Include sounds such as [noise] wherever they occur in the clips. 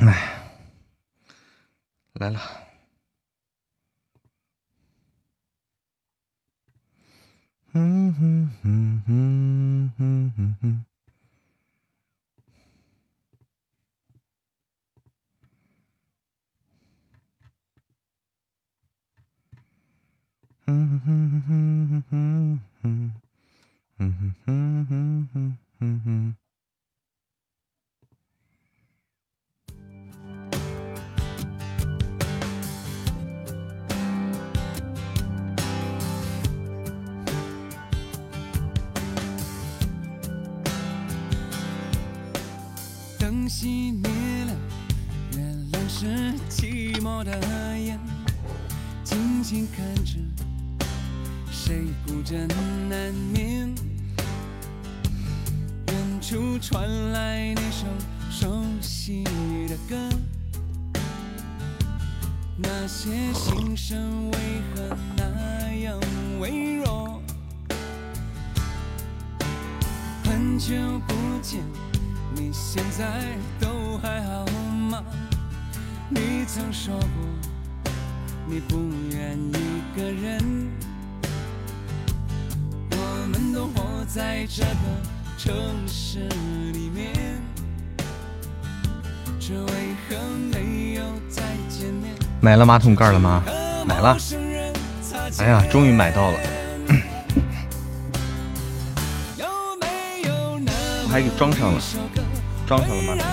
哎，来了。买了马桶盖了吗？买了。哎呀，终于买到了。我还给装上了。装上了马桶盖。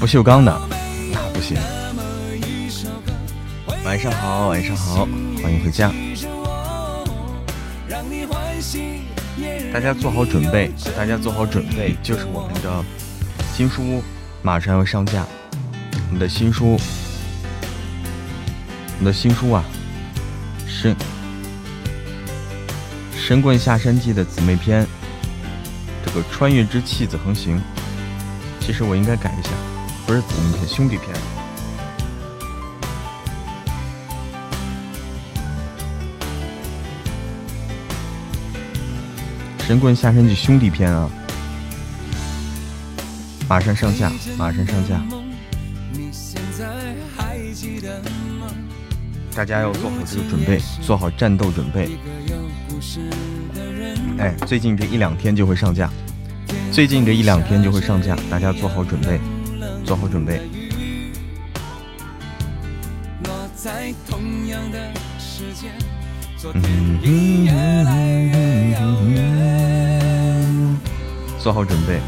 不锈钢的那不行。晚上好，晚上好，欢迎回家。大家做好准备，大家做好准备，就是我们的新书马上要上架。我们的新书，我们的新书啊！神神棍下山记的姊妹篇，这个穿越之气子横行，其实我应该改一下，不是姊妹篇，兄弟篇。神棍下山记兄弟篇啊，马上上架，马上上架。大家要做好这个准备，做好战斗准备。哎，最近这一两天就会上架，最近这一两天就会上架，大家做好准备，做好准备。嗯做好准备，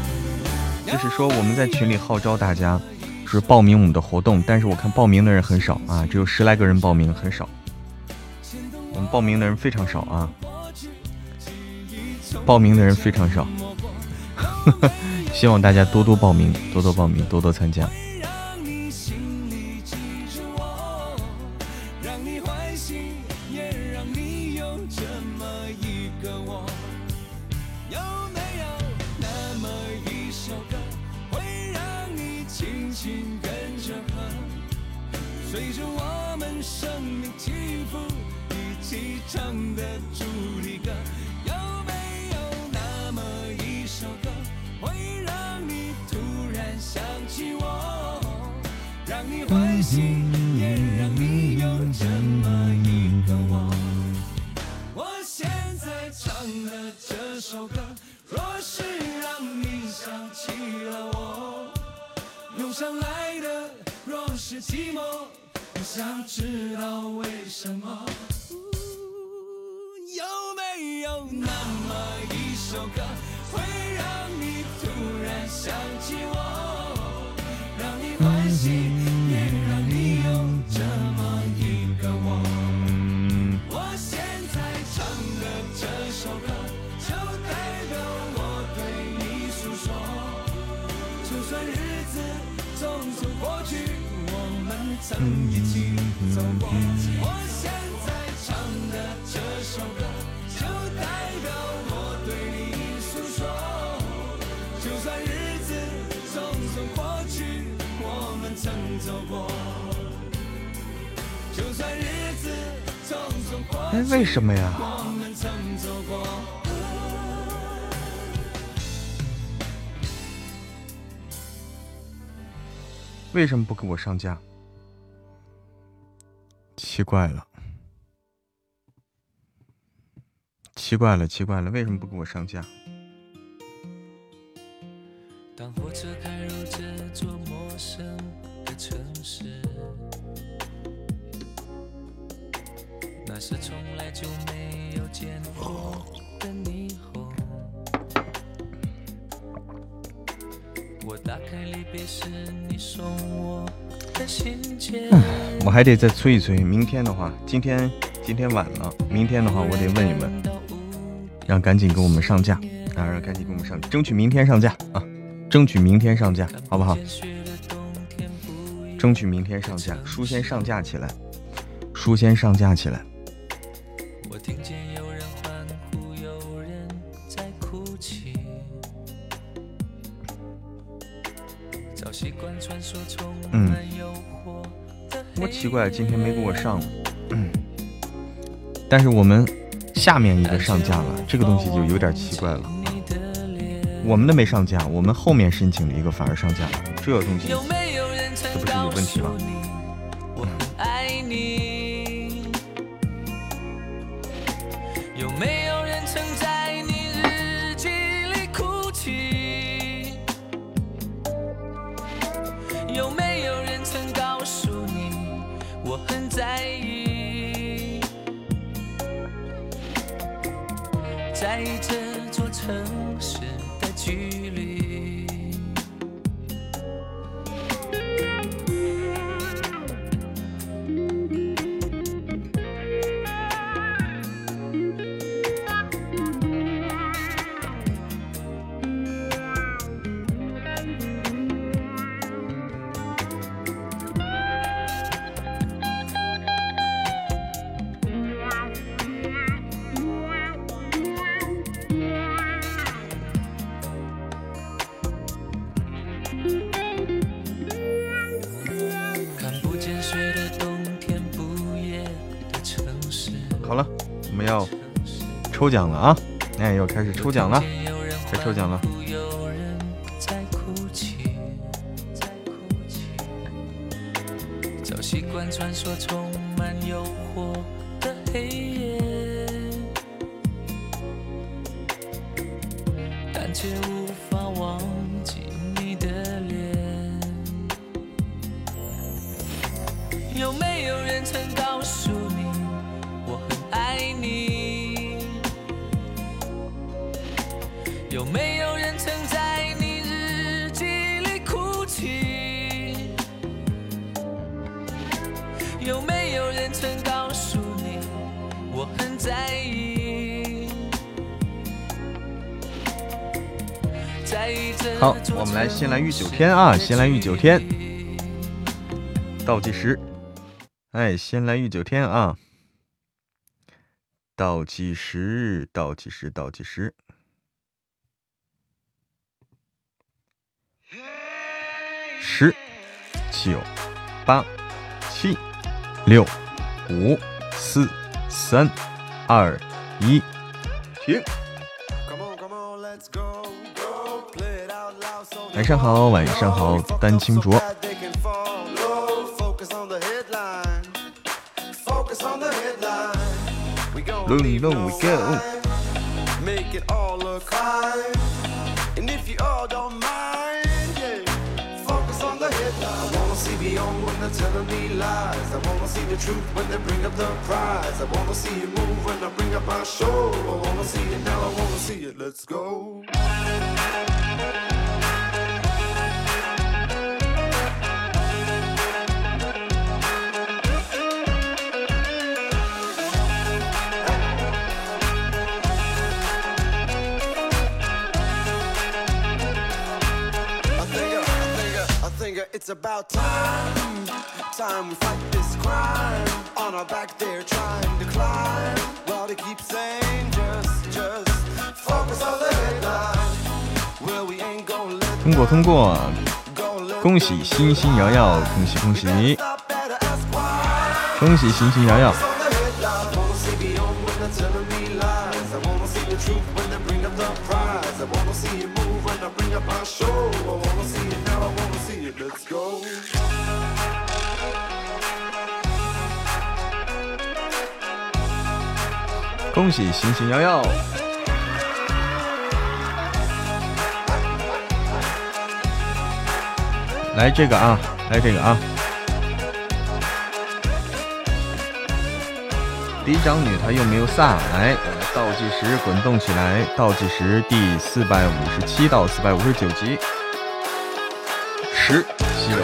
就是说我们在群里号召大家。是报名我们的活动，但是我看报名的人很少啊，只有十来个人报名，很少。我们报名的人非常少啊，报名的人非常少，[laughs] 希望大家多多报名，多多报名，多多参加。为什么不给我上架？奇怪了，奇怪了，奇怪了，为什么不给我上架？当火车开入这座陌生的城市，那是从来就没有见过的霓虹。我打开离别时你送我的。我还得再催一催，明天的话，今天今天晚了，明天的话我得问一问，让赶紧给我们上架啊，让赶紧给我们上，争取明天上架啊。争取明天上架，好不好？争取明天上架，书先上架起来，书先上架起来。奇怪，今天没给我上。但是我们下面一个上架了，这个东西就有点奇怪了。我们的没上架，我们后面申请了一个反而上架了，这东西，这不是有问题吗？抽奖了啊！哎，又开始抽奖了，开抽奖了。天啊！先来御九天，倒计时。哎，先来御九天啊！倒计时，倒计时，倒计时。十、九、八、七、六、五、四、三、二、一，停。晚上好，晚上好，丹青卓。Long long we go. Make it all look fine. And if you all don't mind, yeah, focus on the headline. I wanna see beyond when they're telling me lies. I wanna see the truth when they bring up the prize. I wanna see you move when I bring up our show. I wanna see it now, I wanna see it. Let's go. It's about time, time we fight this crime. On our back they're trying to climb. While they keep saying just, just focus on the headline. Well, we ain't gonna let 通过通过，恭喜星星瑶瑶，恭喜恭喜，恭喜欣欣瑶瑶。恭喜星星瑶瑶！来这个啊，来这个啊！嫡长女她又没有撒，来倒计时滚动起来，倒计时第四百五十七到四百五十九集，十、九、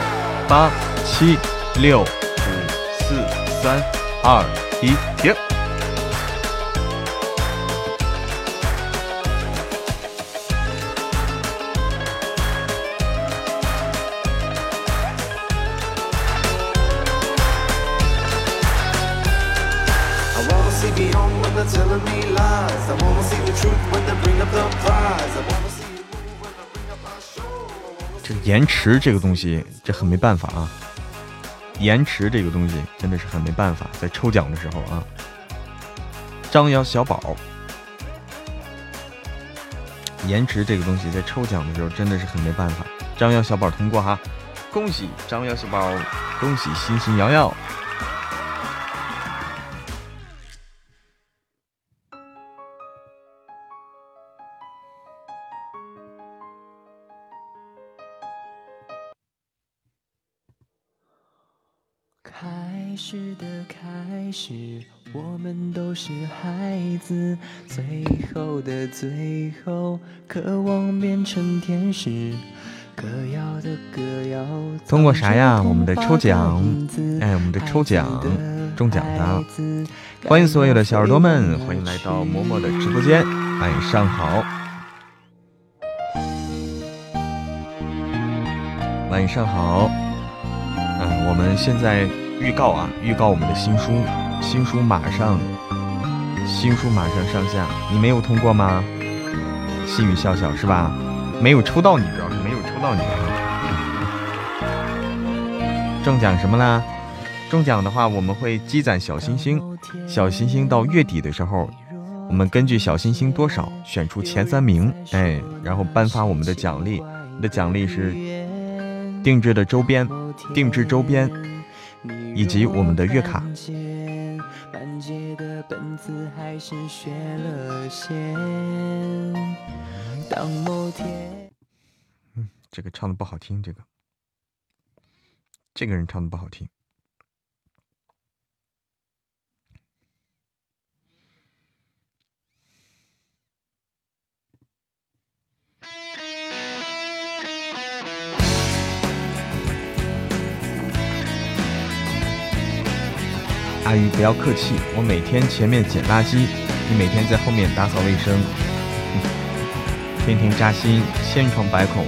八、七、六、五、四、三、二、一，停。延迟这个东西，这很没办法啊！延迟这个东西真的是很没办法，在抽奖的时候啊，张瑶小宝，延迟这个东西在抽奖的时候真的是很没办法。张瑶小宝通过哈，恭喜张瑶小宝，恭喜星星瑶瑶。开始的开始我们都是孩子，最后的最后，渴望变成天使。歌谣的歌谣。通过啥呀？我们的抽奖，哎，我们的抽奖中奖的，欢迎所有的小耳朵们，欢迎来到嬷嬷的直播间，晚上好，晚上好，嗯，我们现在预告啊，预告我们的新书。新书马上，新书马上上架，你没有通过吗？细雨笑笑是吧？没有抽到你，主要是没有抽到你。中奖什么啦？中奖的话，我们会积攒小星星，小星星到月底的时候，我们根据小星星多少选出前三名，哎，然后颁发我们的奖励。你的奖励是定制的周边，定制周边，以及我们的月卡。本子还是学了些。当某天，嗯，这个唱的不好听，这个，这个人唱的不好听。阿姨不要客气，我每天前面捡垃圾，你每天在后面打扫卫生，天天扎心，千疮百孔。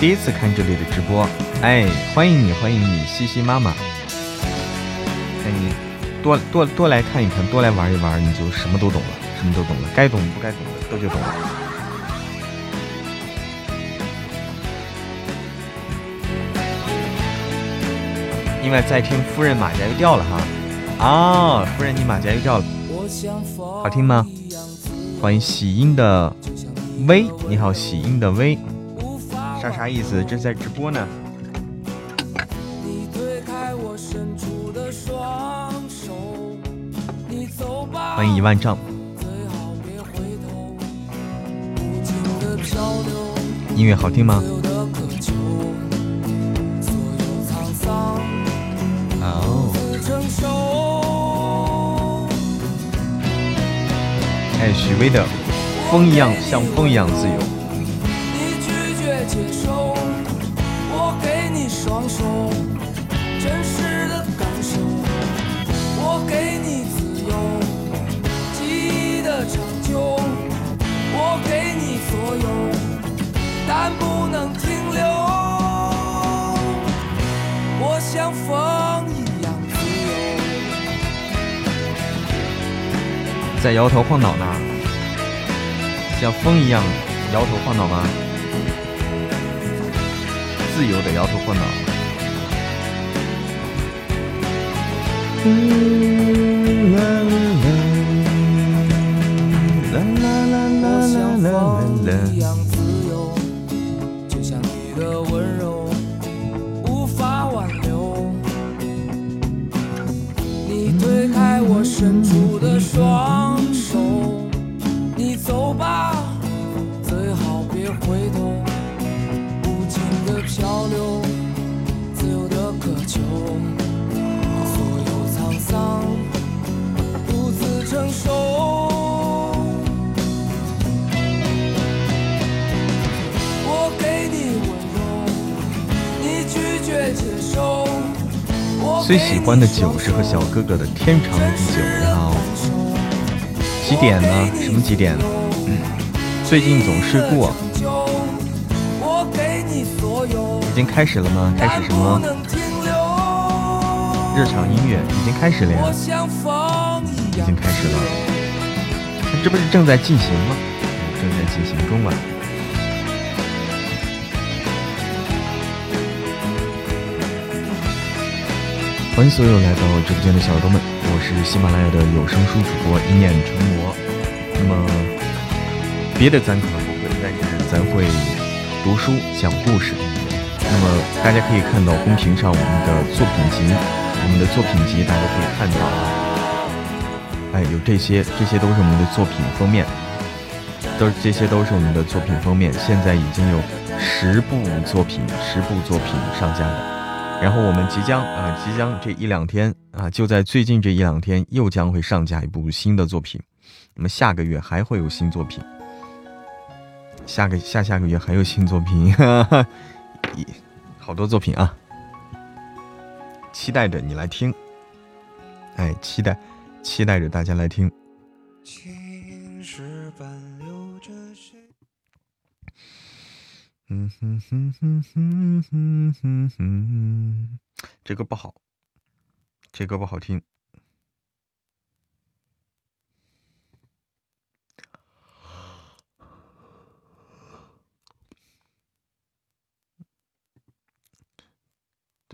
第一次看这里的直播，哎，欢迎你，欢迎你，西西妈妈。哎，你多多多来看一看，多来玩一玩，你就什么都懂了，什么都懂了，该懂不该懂的都就懂了。另外在听夫人马甲又掉了哈，啊，夫人你马甲又掉了，好听吗？欢迎喜音的微，你好，喜音的微，啥啥意思？正在直播呢。欢迎一万丈。音乐好听吗？爱，许巍的《风一样，像风一样自由》。双手，真实的感受，我给你在摇头晃脑呢。像风一样摇头晃脑吗？自由的摇头晃脑。伸出。最喜欢的酒是和小哥哥的天长地久。你好，几点呢？什么几点？嗯最近总睡过。已经开始了吗？开始什么？日常音乐已经开始了呀，已经开始了。这不是正在进行吗？正在进行中啊。欢迎所有来到直播间的小耳朵们，我是喜马拉雅的有声书主播一念成魔。那么别的咱可能不会，但是咱会读书讲故事。那么大家可以看到公屏上我们的作品集，我们的作品集大家可以看到啊，哎，有这些，这些都是我们的作品封面，都这些都是我们的作品封面。现在已经有十部作品，十部作品上架了。然后我们即将啊，即将这一两天啊，就在最近这一两天，又将会上架一部新的作品。那么下个月还会有新作品，下个下下个月还有新作品，[laughs] 哈哈，一好多作品啊，期待着你来听。哎，期待，期待着大家来听。嗯哼哼哼哼哼哼哼，这歌不好，这歌不好听。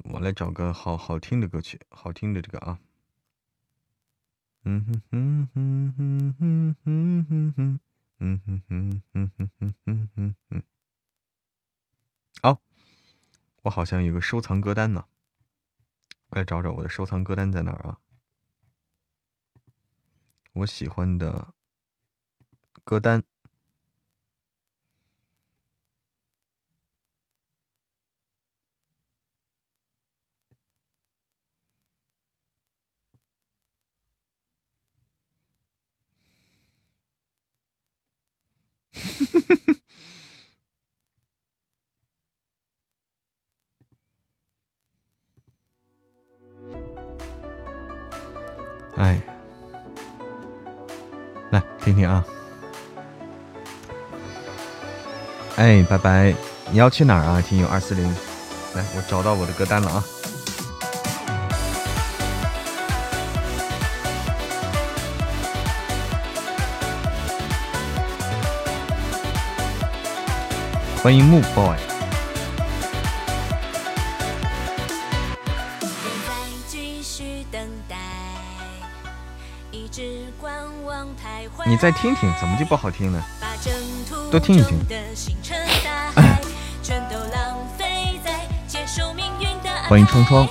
我来找个好好听的歌曲，好听的这个啊。嗯哼哼哼哼哼哼哼哼，嗯哼哼哼哼哼哼哼哼。哦，我好像有个收藏歌单呢，我来找找我的收藏歌单在哪儿啊？我喜欢的歌单。哎，拜拜！你要去哪儿啊？听友二四零，来，我找到我的歌单了啊！欢迎木 boy。你再听听，怎么就不好听呢？多听一听。欢迎窗窗。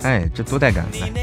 哎，这多带感！来。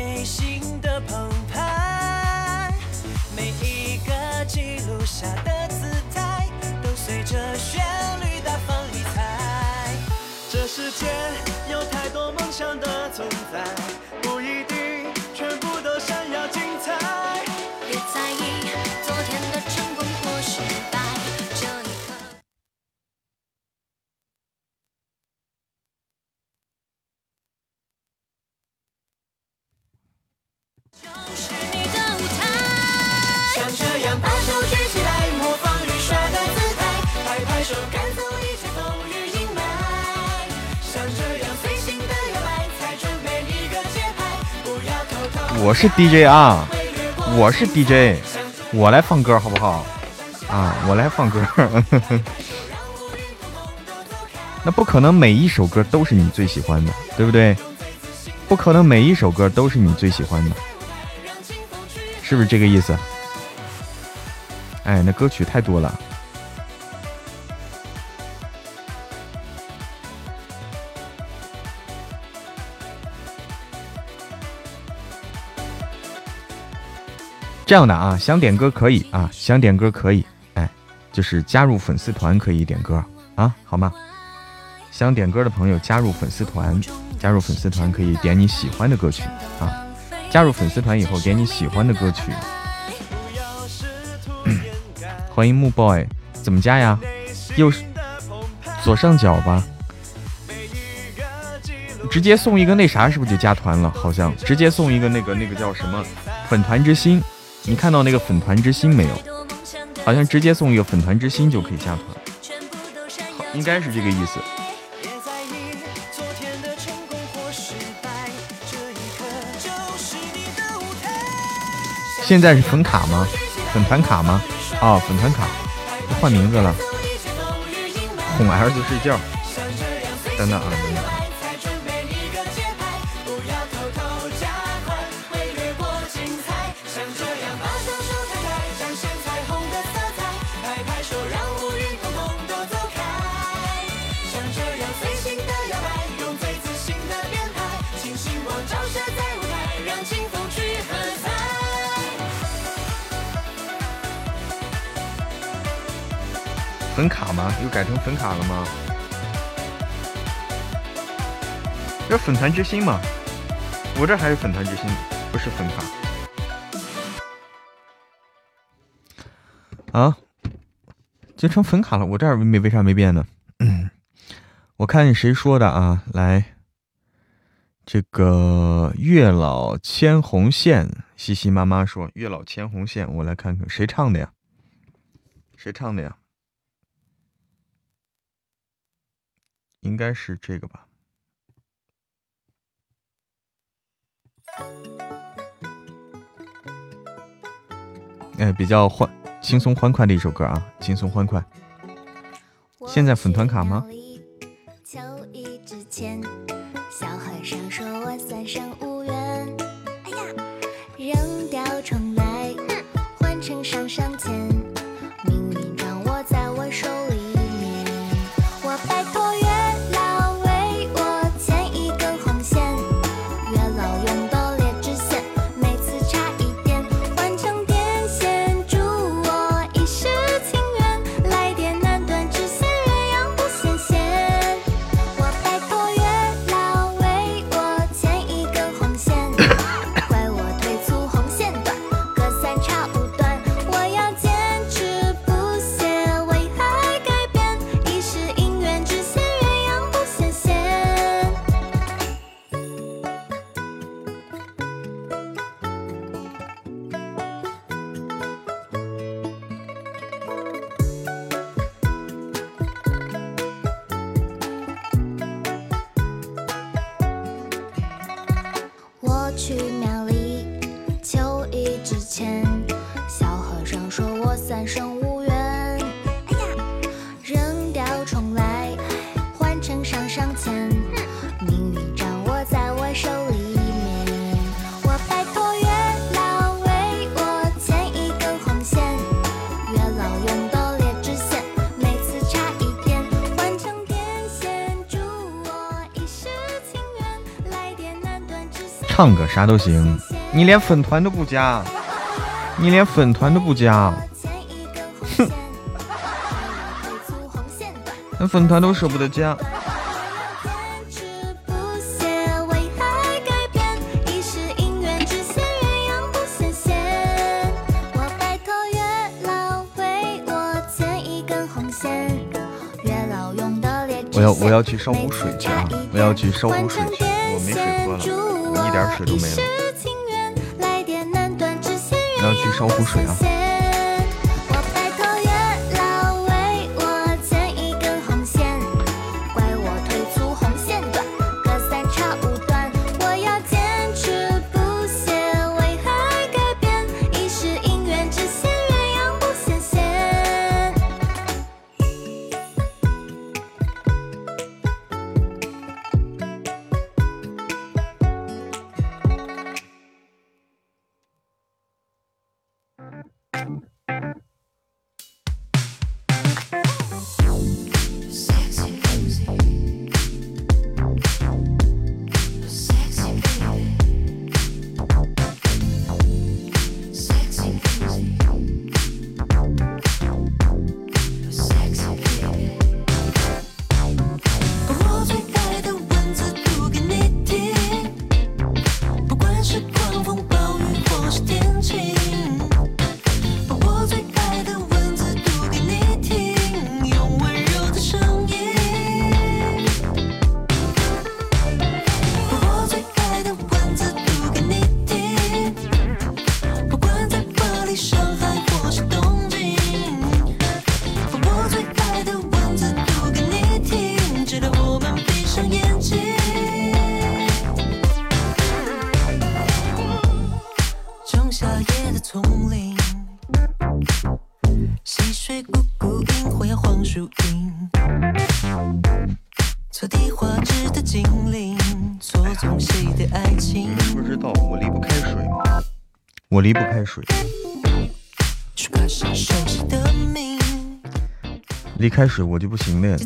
DJ 啊，我是 DJ，我来放歌好不好？啊，我来放歌。那不可能每一首歌都是你最喜欢的，对不对？不可能每一首歌都是你最喜欢的，是不是这个意思？哎，那歌曲太多了。这样的啊，想点歌可以啊，想点歌可以，哎，就是加入粉丝团可以点歌啊，好吗？想点歌的朋友加入粉丝团，加入粉丝团可以点你喜欢的歌曲啊。加入粉丝团以后点你喜欢的歌曲。[coughs] 欢迎木 boy，怎么加呀？右左上角吧，直接送一个那啥，是不是就加团了？好像直接送一个那个那个叫什么粉团之心，你看到那个粉团之心没有？好像直接送一个粉团之心就可以加团，应该是这个意思。现在是粉卡吗？粉团卡吗？哦，粉团卡，换名字了，哄儿子睡觉。等等啊，改成粉卡了吗？这粉团之心吗？我这还是粉团之心，不是粉卡。啊，就成粉卡了。我这儿没为啥没变呢？[clears throat] 我看谁说的啊？来，这个月老牵红线，西西妈妈说月老牵红线，我来看看谁唱的呀？谁唱的呀？应该是这个吧，哎，比较欢轻松欢快的一首歌啊，轻松欢快。现在粉团卡吗？唱歌啥都行，你连粉团都不加，你连粉团都不加，哼，连粉团都舍不得加。我要我要去烧壶水去啊！我要去烧壶水去，我没水喝了。一点水都没了，你要去烧壶水啊！我离不开水。我离不开水离开水我就不行了，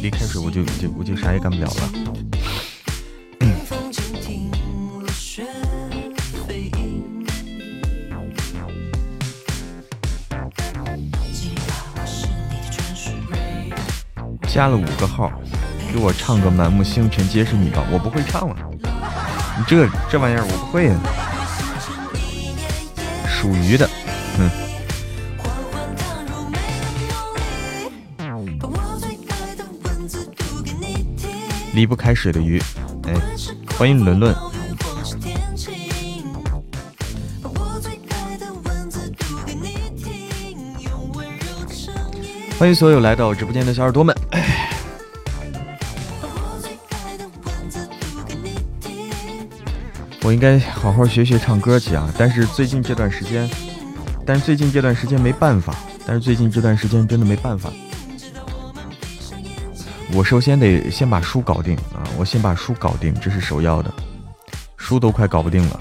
离开水我就就我就啥也干不了了。加了五个号，给我唱个《满目星辰皆是你》吧，我不会唱了。你这这玩意儿我不会呀，属鱼的，嗯。离不开水的鱼，哎，欢迎伦伦，欢迎所有来到直播间的小耳朵们。我应该好好学学唱歌去啊！但是最近这段时间，但是最近这段时间没办法，但是最近这段时间真的没办法。我首先得先把书搞定啊！我先把书搞定，这是首要的。书都快搞不定了。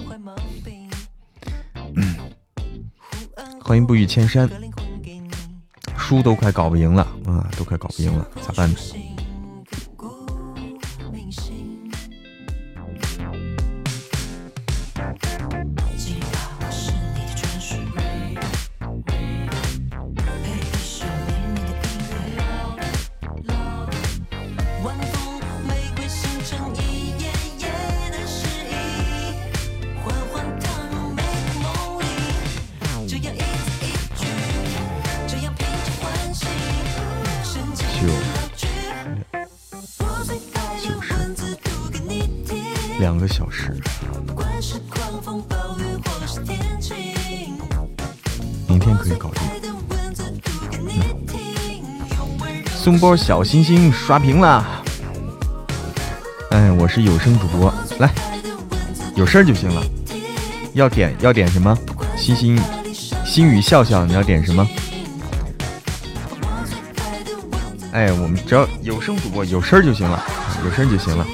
欢迎不语千山。书都快搞不赢了啊！都快搞不赢了，咋办呢？小星星刷屏了，哎，我是有声主播，来，有事儿就行了。要点要点什么？星星、星宇笑笑，你要点什么？哎，我们只要有声主播有事儿就行了，有声就行了。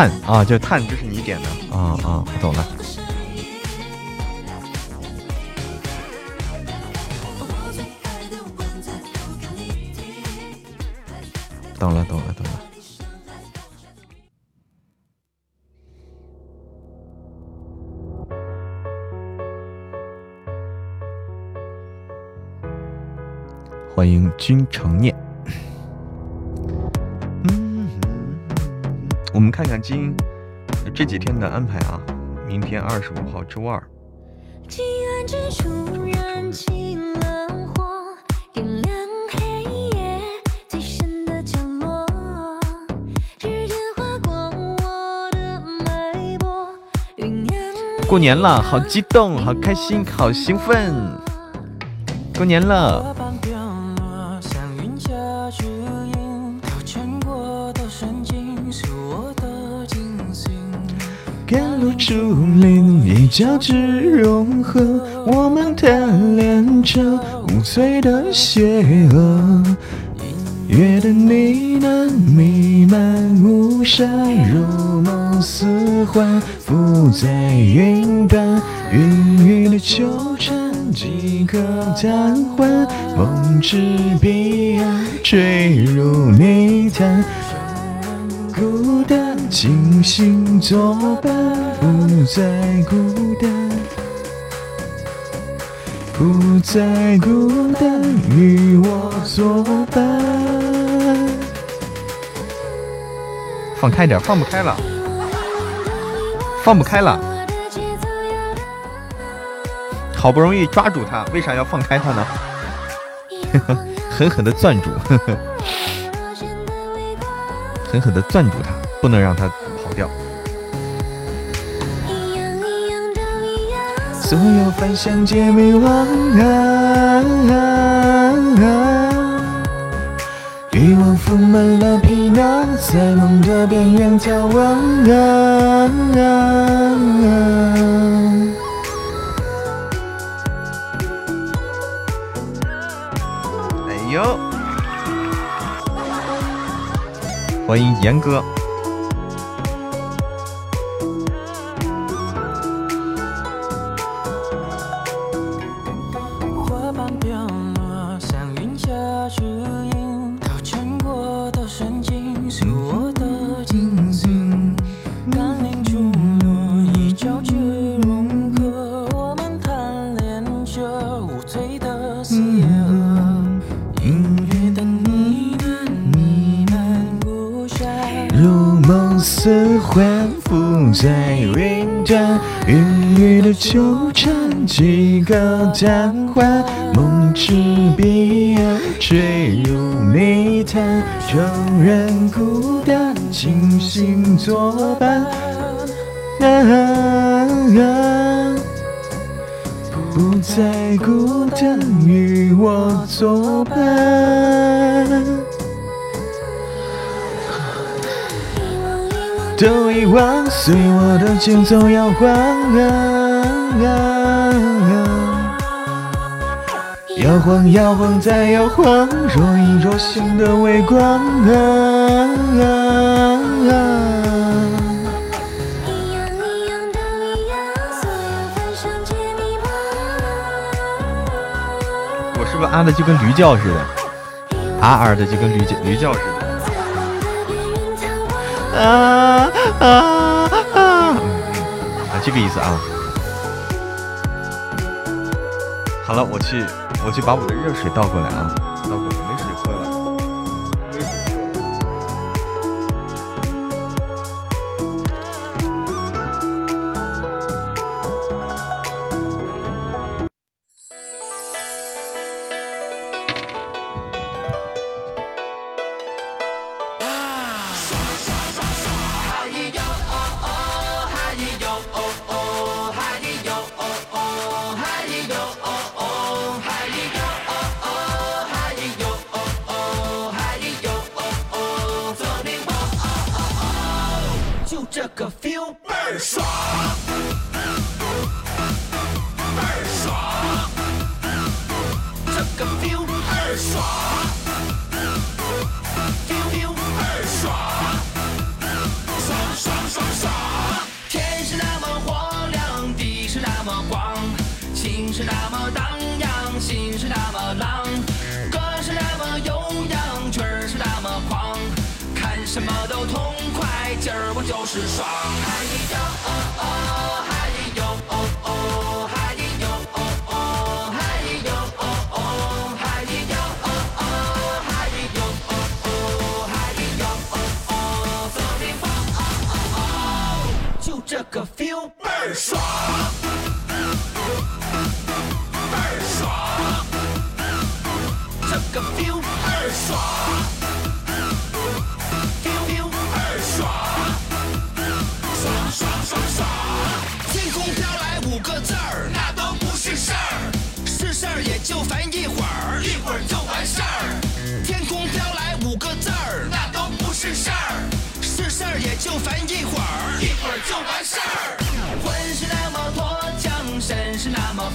探啊，就探，这是你点的啊啊，我懂了。懂了，懂了，懂了。欢迎君成念。看看今这几天的安排啊，明天二十五号周二。过年了，好激动，好开心，好兴奋！过年了。树林里交织融合，我们贪恋着无罪的邪恶。月的呢喃弥漫雾纱，如梦似幻，浮在云端。云雨的纠缠，几可瘫痪？梦之彼岸，坠入泥潭。孤单，清醒作伴，不再孤单，不再孤单，与我作伴。放开点，放不开了，放不开了。好不容易抓住他，为啥要放开他呢？[laughs] 狠狠的攥住。[laughs] 狠狠地攥住他，不能让他跑掉。哎呦。欢迎严哥。纠缠，几个贪欢，梦之彼岸，坠入泥潭，承认孤单，清醒作伴，不再孤单，与我作伴。都遗忘，随我的节奏摇晃，摇晃摇晃再摇晃，若隐若现的微光。啊我是不是啊的就跟驴叫似的？啊啊的就跟驴叫驴叫似的。啊啊啊！啊，这个意思啊。好了，我去，我去把我的热水倒过来啊，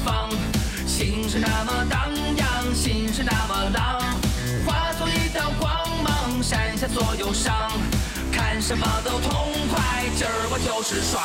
放，心是那么荡漾，心是那么浪，化作一道光芒，闪下所有伤，看什么都痛快，今儿我就是爽。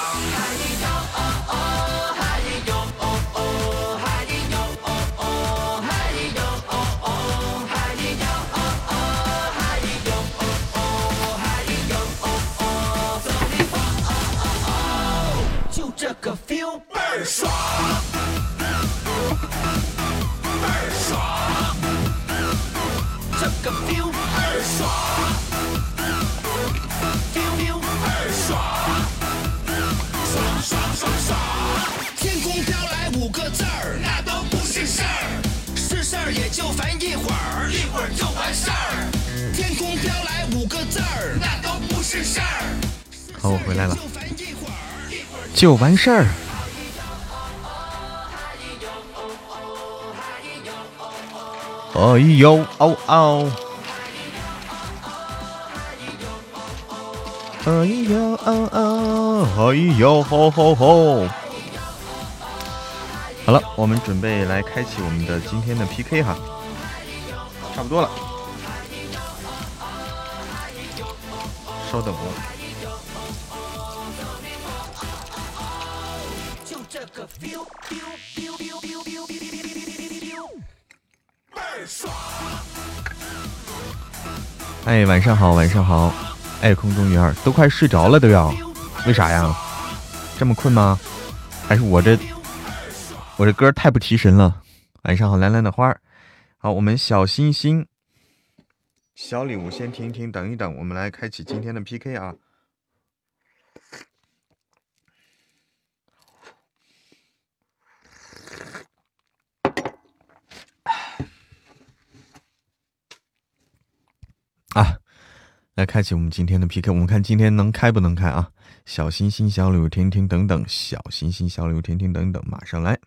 好，我回来了，就完事儿。哎呦哦哦！哎呦哦哦！哎呦吼吼吼！好了，我们准备来开启我们的今天的 PK 哈。差不多了。稍等我。哎，晚上好，晚上好。哎，空中鱼儿都快睡着了都要，为啥呀？这么困吗？还是我这我这歌太不提神了？晚上好，蓝蓝的花儿。好，我们小星星小礼物先停一停，等一等，我们来开启今天的 PK 啊。啊，来开启我们今天的 PK，我们看今天能开不能开啊？小心心、小柳婷婷等等，小心心、小柳婷婷等等，马上来。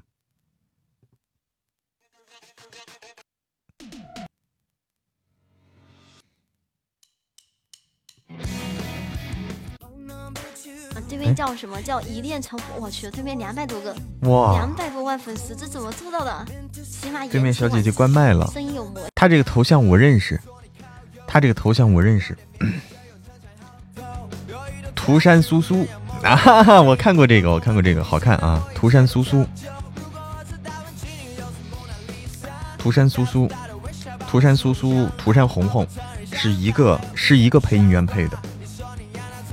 对面叫什么叫一恋成佛？我去，对面两百多个，哇，两百多万粉丝，这怎么做到的？起码对面小姐姐关麦了，声音有魔。她这个头像我认识。他这个头像我认识，[clears throat] 涂山苏苏。啊，哈哈，我看过这个，我看过这个，好看啊，涂山苏苏，涂山苏苏，涂山苏苏，涂山红红是一个是一个配音员配的，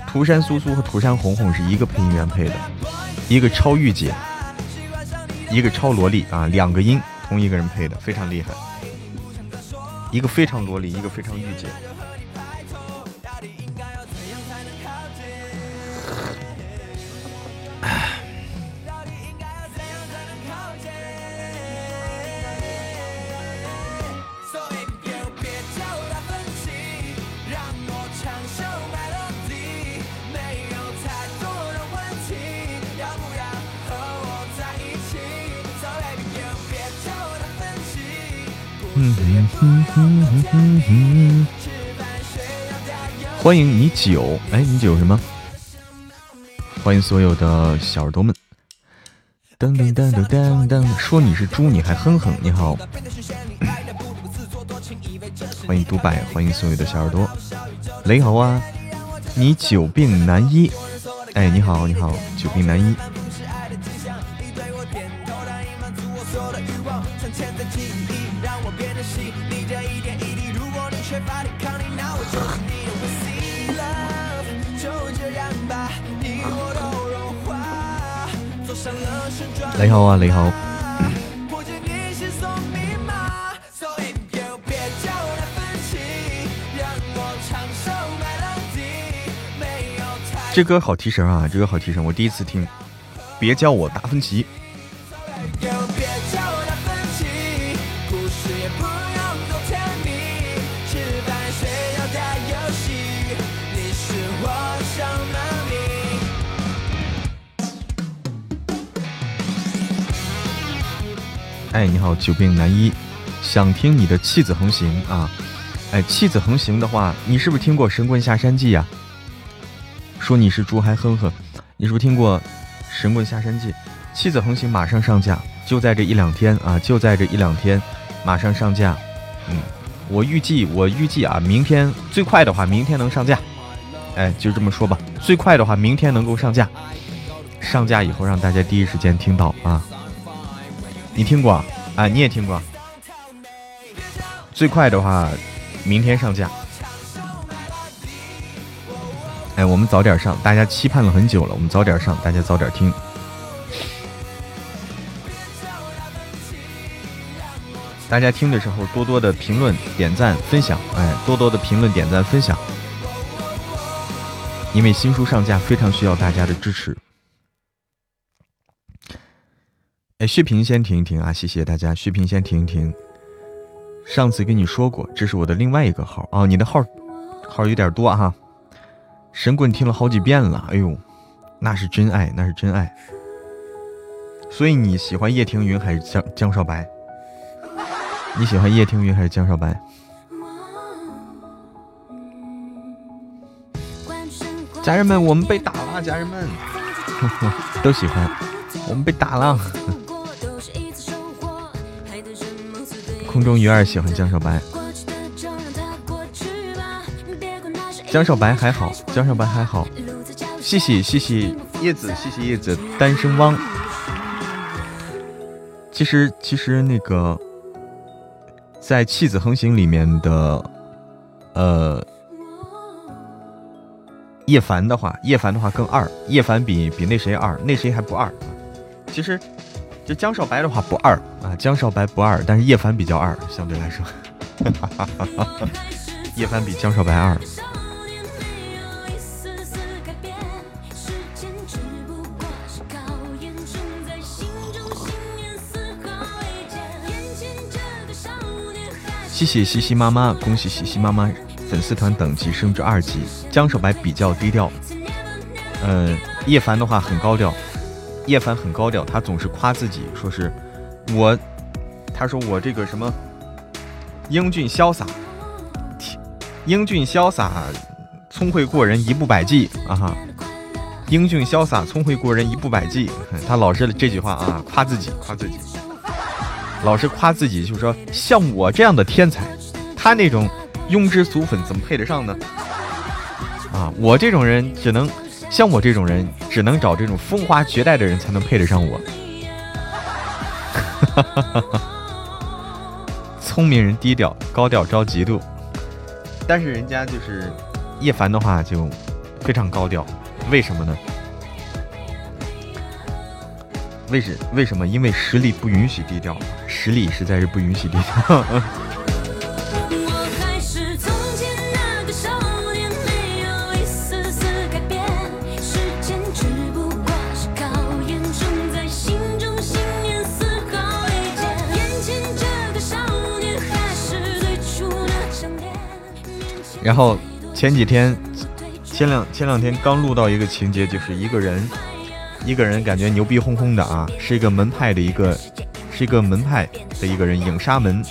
涂山苏苏和涂山红红是一个配音员配的，一个超御姐，一个超萝莉啊，两个音同一个人配的，非常厉害。一个非常萝莉，一个非常御姐。欢迎你九，哎，你九什么？欢迎所有的小耳朵们。噔噔噔噔噔噔，说你是猪你还哼哼，你好。欢迎独白，欢迎所有的小耳朵。雷猴啊，你久病难医。哎，你好，你好，久病难医。你好啊，你好。这歌好提神啊，这歌好提神，我第一次听。别叫我达芬奇。久病难医，想听你的弃子横行啊！哎，弃子横行的话，你是不是听过《神棍下山记》呀？说你是猪还哼哼，你是不是听过《神棍下山记》？弃子横行马上上架，就在这一两天啊！就在这一两天，马上上架。嗯，我预计，我预计啊，明天最快的话，明天能上架。哎，就这么说吧，最快的话，明天能够上架。上架以后，让大家第一时间听到啊！你听过？啊你也听过。最快的话，明天上架。哎，我们早点上，大家期盼了很久了。我们早点上，大家早点听。大家听的时候多多的评论、点赞、分享。哎，多多的评论、点赞、分享。因为新书上架，非常需要大家的支持。哎，血瓶先停一停啊！谢谢大家，血瓶先停一停。上次跟你说过，这是我的另外一个号哦，你的号号有点多哈。神棍听了好几遍了，哎呦，那是真爱，那是真爱。所以你喜欢叶听云还是江江少白？你喜欢叶听云还是江少白？家人们，我们被打了，家人们 [laughs] 都喜欢，我们被打了。空中鱼儿喜欢江少白，江少白还好，江少白还好，谢谢谢谢叶子，谢谢叶子单身汪。其实其实那个在弃子横行里面的呃叶凡的话，叶凡的话更二，叶凡比比那谁二，那谁还不二，其实。这江少白的话不二啊，江少白不二，但是叶凡比较二，相对来说，叶凡比江少白二。谢谢西西妈妈，恭喜西西妈妈粉丝团等级升至二级。江少白比较低调，嗯，叶凡的话很高调，叶凡很高调，他总是夸自己，说是我，他说我这个什么英俊潇洒，英俊潇洒，聪慧过人一步百计啊哈，英俊潇洒，聪慧过人一步百计，他老是这句话啊，夸自己，夸自己。老是夸自己，就说像我这样的天才，他那种庸脂俗粉怎么配得上呢？啊，我这种人只能像我这种人，只能找这种风华绝代的人才能配得上我。[laughs] 聪明人低调，高调招嫉妒。但是人家就是叶凡的话就非常高调，为什么呢？为什为什么？因为实力不允许低调，实力实在是不允许低调。然后前几天，前两前两天刚录到一个情节，就是一个人。一个人感觉牛逼哄哄的啊，是一个门派的一个，是一个门派的一个人，影杀门，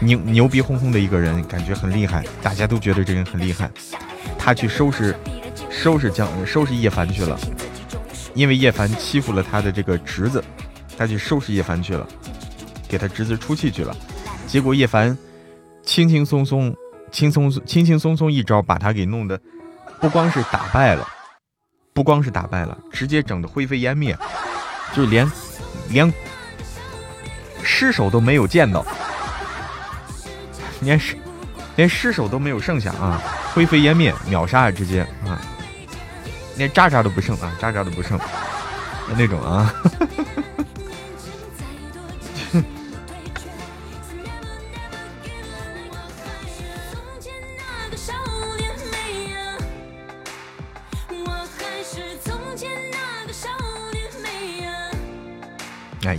牛牛逼哄哄的一个人，感觉很厉害，大家都觉得这人很厉害。他去收拾，收拾江，收拾叶凡去了，因为叶凡欺负了他的这个侄子，他去收拾叶凡去了，给他侄子出气去了。结果叶凡轻轻松松，轻松轻轻松松一招把他给弄得，不光是打败了。不光是打败了，直接整的灰飞烟灭，就连连尸首都没有见到，连尸连尸首都没有剩下啊！灰飞烟灭，秒杀啊直接啊！连渣渣都不剩啊，渣渣都不剩，那种啊！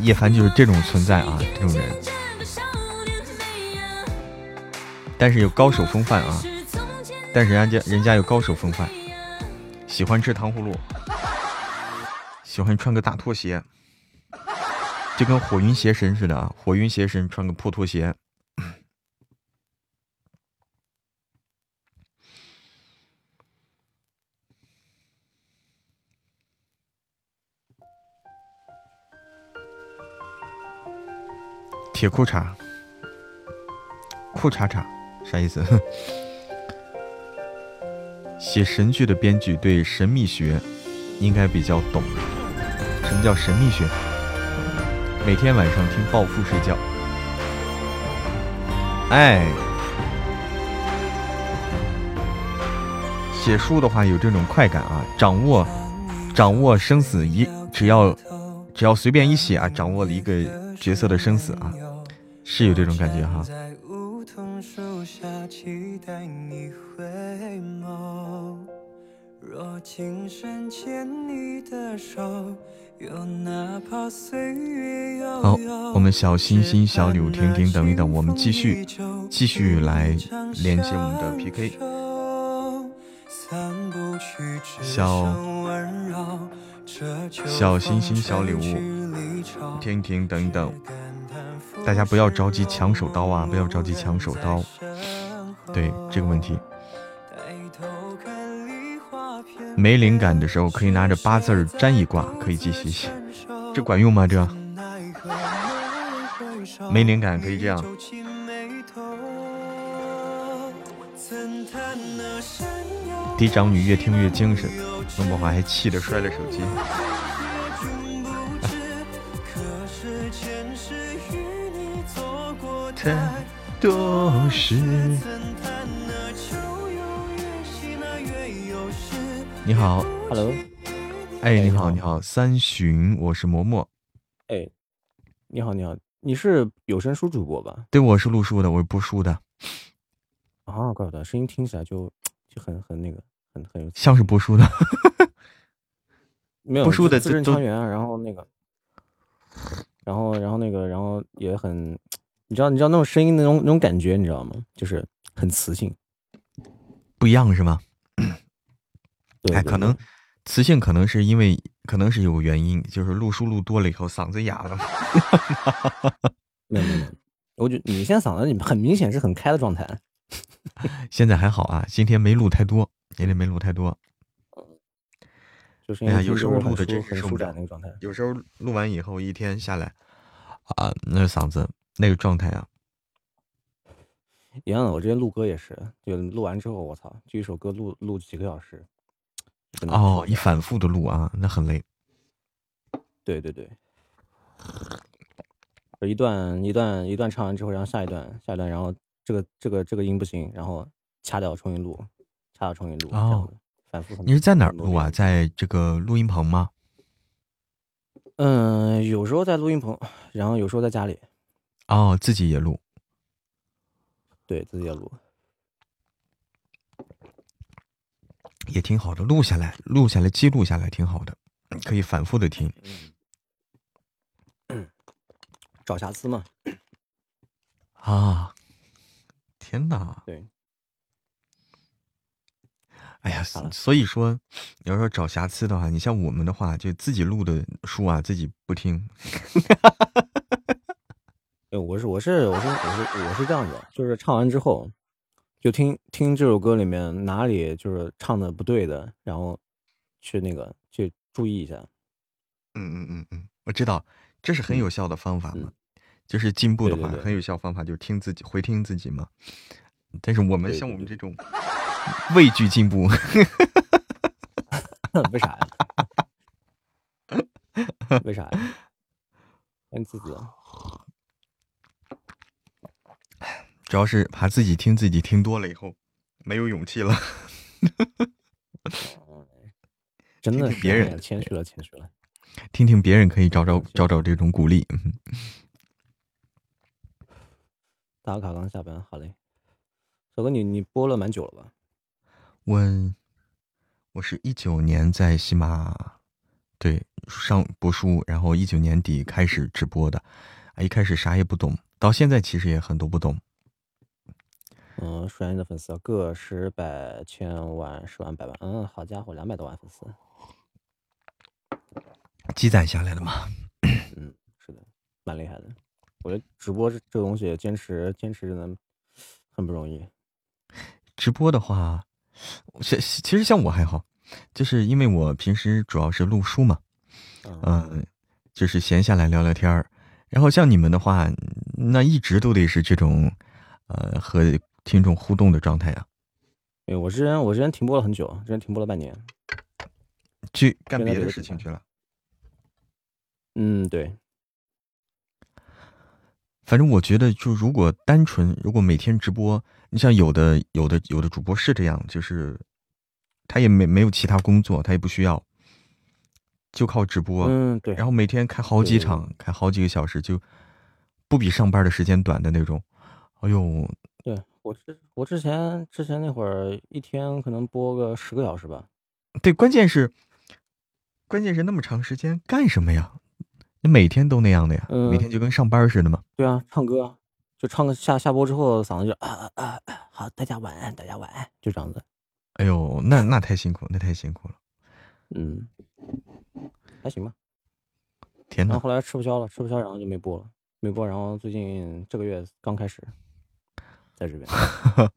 叶凡就是这种存在啊，这种人，但是有高手风范啊，但是人家人家有高手风范，喜欢吃糖葫芦，喜欢穿个大拖鞋，就跟火云邪神似的啊，火云邪神穿个破拖鞋。铁裤衩，裤衩衩，啥意思？[laughs] 写神剧的编剧对神秘学应该比较懂。什么叫神秘学？每天晚上听暴富睡觉。哎，写书的话有这种快感啊！掌握，掌握生死一，只要只要随便一写啊，掌握了一个角色的生死啊。是有这种感觉哈。好，我们小心心、小礼物、婷婷等一等，我们继续继续来连接我们的 PK。小小心心、小礼物，婷婷等一等。大家不要着急抢手刀啊！不要着急抢手刀。对这个问题，没灵感的时候可以拿着八字占一卦，可以继续写。这管用吗？这没灵感可以这样。嫡长女越听越精神，龙宝华还气得摔了手机。太多事。你好，Hello，哎，你好，你好，三旬，我是嬷嬷。哎，你好，你好，你是有声书主播吧？对，我是录书的，我是播书的。啊，怪不得，声音听起来就就很很那个，很很有像是播书的。[laughs] 没有播书的字正腔圆，然后那个，然后然后那个，然后也很。你知道，你知道那种声音那种那种感觉，你知道吗？就是很磁性，不一样是吗？哎，可能磁性可能是因为可能是有原因，就是录书录多了以后嗓子哑了。没有没有，我觉得你现在嗓子很明显是很开的状态。[laughs] 现在还好啊，今天没录太多，今天没录太多。就是哎呀，有时候录的真是舒展那个状态，有时候录完以后一天下来啊，那嗓子。那个状态啊，一样的。我之前录歌也是，就录完之后，我操，就一首歌录录几个小时。哦，你反复的录啊，那很累。对对对，一段一段一段唱完之后，然后下一段下一段，然后这个这个这个音不行，然后掐掉重新录，掐掉重新录。哦，反复。你是在哪儿录啊？在这个录音棚吗？嗯，有时候在录音棚，然后有时候在家里。哦，自己也录，对自己也录，也挺好的。录下来，录下来，记录下来，挺好的，可以反复的听。找瑕疵嘛？啊！天哪！对。哎呀，所以说，你要说找瑕疵的话，你像我们的话，就自己录的书啊，自己不听。[laughs] 哎，我是我是我是我是我是这样子，就是唱完之后，就听听这首歌里面哪里就是唱的不对的，然后去那个去注意一下。嗯嗯嗯嗯，我知道，这是很有效的方法嘛，就是进步的话很有效方法，就是听自己回听自己嘛。但是我们像我们这种畏惧进步，[laughs] 为啥呀？[laughs] 为啥呀？[laughs] 问自己。主要是怕自己听自己听多了以后没有勇气了，[laughs] 真的别人谦虚了，谦虚了。听听别人可以找找找找这种鼓励。打卡刚下班，好嘞。小哥，你你播了蛮久了吧？我我是一九年在喜马对上播书，然后一九年底开始直播的。啊，一开始啥也不懂，到现在其实也很多不懂。嗯，数下的粉丝，个十百千万十万百万，嗯，好家伙，两百多万粉丝，积攒下来的嘛。嗯，是的，蛮厉害的。我觉得直播这这个东西，坚持坚持真的很不容易。直播的话，像其实像我还好，就是因为我平时主要是录书嘛，嗯，就是闲下来聊聊天儿。然后像你们的话，那一直都得是这种，呃，和。听众互动的状态呀？哎，我之前我之前停播了很久，之前停播了半年，去干别的事情去了。嗯，对。反正我觉得，就如果单纯，如果每天直播，你像有的有的有的主播是这样，就是他也没没有其他工作，他也不需要，就靠直播。嗯，对。然后每天开好几场，开好几个小时，就不比上班的时间短的那种。哎呦。我之我之前之前那会儿一天可能播个十个小时吧。对，关键是关键是那么长时间干什么呀？你每天都那样的呀？每天就跟上班似的吗？对啊，唱歌就唱个下下播之后嗓子就啊啊啊！好，大家晚安，大家晚安，就这样子。哎呦，那那太辛苦，那太辛苦了。嗯，还行吧。天呐，然后后来吃不消了，吃不消，然后就没播了，没播。然后最近这个月刚开始。在这边，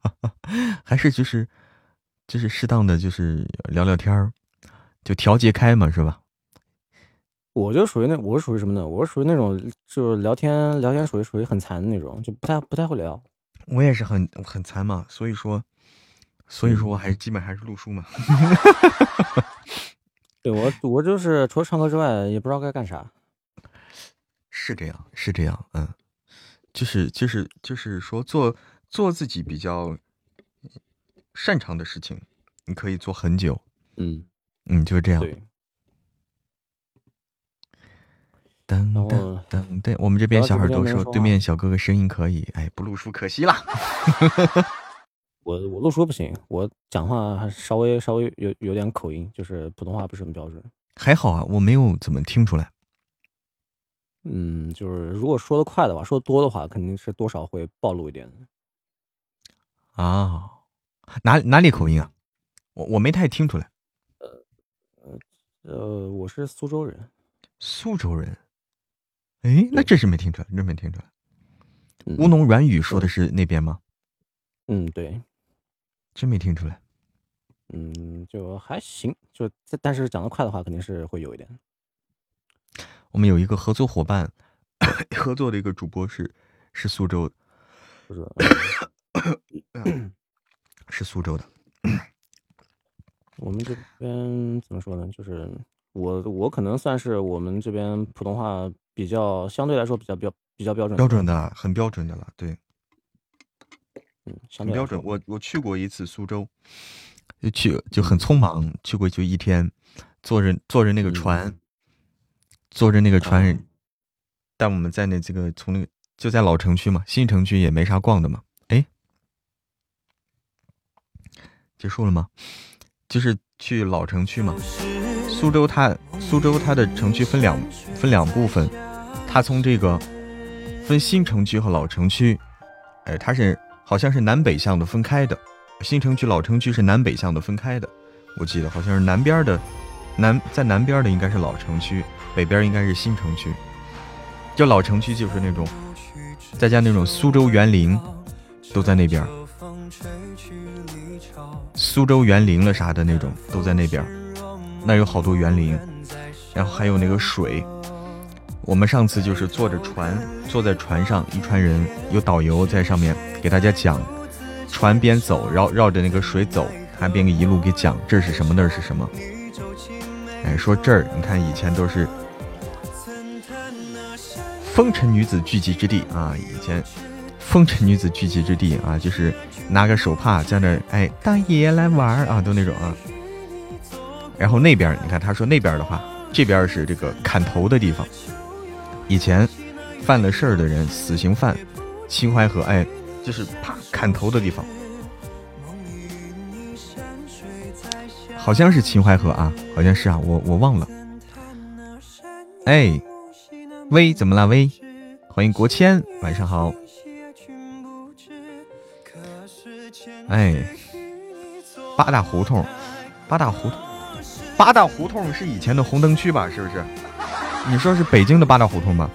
[laughs] 还是就是就是适当的就是聊聊天儿，就调节开嘛，是吧？我就属于那，我是属于什么呢？我是属于那种就是聊天聊天属于属于很残的那种，就不太不太会聊。我也是很很残嘛，所以说所以说我还是基本还是录书嘛。[laughs] 对我我就是除了唱歌之外，也不知道该干啥。是这样，是这样，嗯，就是就是就是说做做自己比较擅长的事情，你可以做很久。嗯嗯，就是这样。对。噔噔噔噔，我们这边小耳朵说对面小哥哥声音可以，哎，不录书可惜了。[laughs] 我我录书不行，我讲话还稍微稍微有有点口音，就是普通话不是很标准。还好啊，我没有怎么听出来。嗯，就是如果说的快的话，说的多的话，肯定是多少会暴露一点。啊，哪哪里口音啊？我我没太听出来。呃呃呃，我是苏州人。苏州人。哎，那这是没听出来，真没听出来。吴侬软语说的是那边吗？嗯，对。真没听出来。嗯，就还行，就但是讲的快的话，肯定是会有一点。我们有一个合作伙伴，[coughs] 合作的一个主播是是苏州，不是，[coughs] 是苏州的。我们这边怎么说呢？就是我我可能算是我们这边普通话比较相对来说比较标比较标准标准的很标准的了，对，嗯，很标准。我我去过一次苏州，就去就很匆忙去过就一天，坐着坐着那个船。坐着那个船，带我们在那这个从那个就在老城区嘛，新城区也没啥逛的嘛。哎，结束了吗？就是去老城区嘛。苏州它苏州它的城区分两分两部分，它从这个分新城区和老城区，哎，它是好像是南北向的分开的。新城区、老城区是南北向的分开的，我记得好像是南边的南在南边的应该是老城区。北边应该是新城区，就老城区就是那种，再加那种苏州园林，都在那边。苏州园林了啥的那种都在那边，那有好多园林，然后还有那个水。我们上次就是坐着船，坐在船上，一船人有导游在上面给大家讲，船边走，绕绕着那个水走，他边给一路给讲这是什么，那是什么。哎，说这儿你看以前都是。风尘女子聚集之地啊，以前风尘女子聚集之地啊，就是拿个手帕在那哎，大爷来玩啊，都那种啊。然后那边你看，他说那边的话，这边是这个砍头的地方。以前犯了事儿的人，死刑犯，秦淮河哎，就是啪砍头的地方。好像是秦淮河啊，好像是啊，我我忘了。哎。喂，怎么了？喂，欢迎国谦，晚上好。哎，八大胡同，八大胡同，八大胡同是以前的红灯区吧？是不是？你说是北京的八大胡同吧？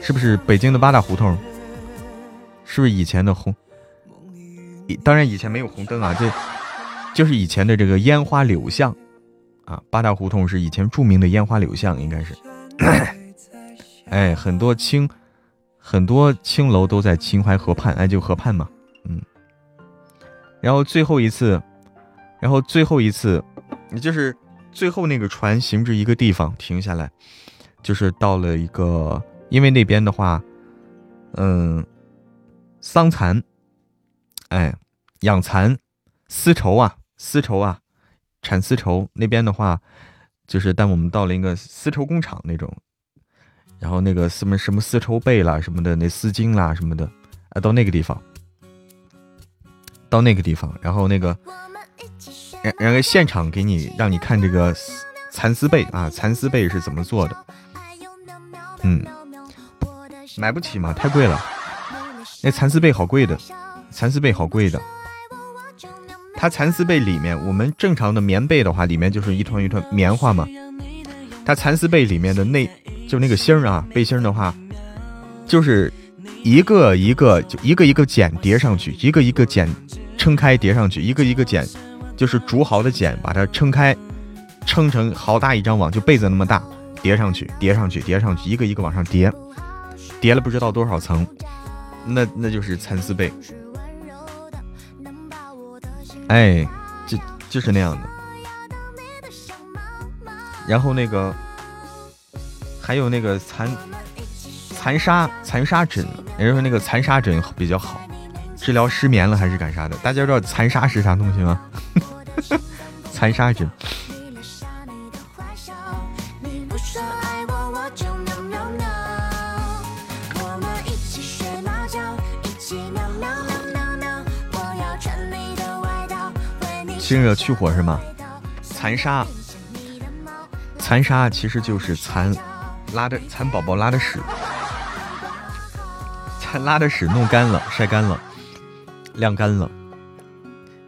是不是北京的八大胡同？是不是以前的红？当然以前没有红灯啊，这就是以前的这个烟花柳巷啊。八大胡同是以前著名的烟花柳巷，应该是。[coughs] 哎，很多青，很多青楼都在秦淮河畔，哎，就河畔嘛，嗯。然后最后一次，然后最后一次，就是最后那个船行至一个地方停下来，就是到了一个，因为那边的话，嗯，桑蚕，哎，养蚕，丝绸啊，丝绸啊，产丝绸那边的话。就是带我们到了一个丝绸工厂那种，然后那个什么什么丝绸被啦什么的，那丝巾啦什么的，啊，到那个地方，到那个地方，然后那个，然然后现场给你让你看这个蚕丝被啊，蚕丝被是怎么做的，嗯，买不起嘛，太贵了，那蚕丝被好贵的，蚕丝被好贵的。它蚕丝被里面，我们正常的棉被的话，里面就是一团一团棉花嘛。它蚕丝被里面的那，就那个芯儿啊，背心的话，就是一个一个就一个一个茧叠上去，一个一个茧撑开叠上去，一个一个茧就是煮好的茧，把它撑开，撑成好大一张网，就被子那么大，叠上去，叠上去，叠上去，一个一个往上叠，叠了不知道多少层，那那就是蚕丝被。哎，就就是那样的。然后那个还有那个蚕蚕沙蚕沙枕，也就是说那个蚕沙枕比较好，治疗失眠了还是干啥的？大家知道残沙是啥东西吗？[laughs] 残沙疹。清热去火是吗？残沙，残沙其实就是蚕拉的蚕宝宝拉的屎，[laughs] 蚕拉的屎弄干了，晒干了，晾干了，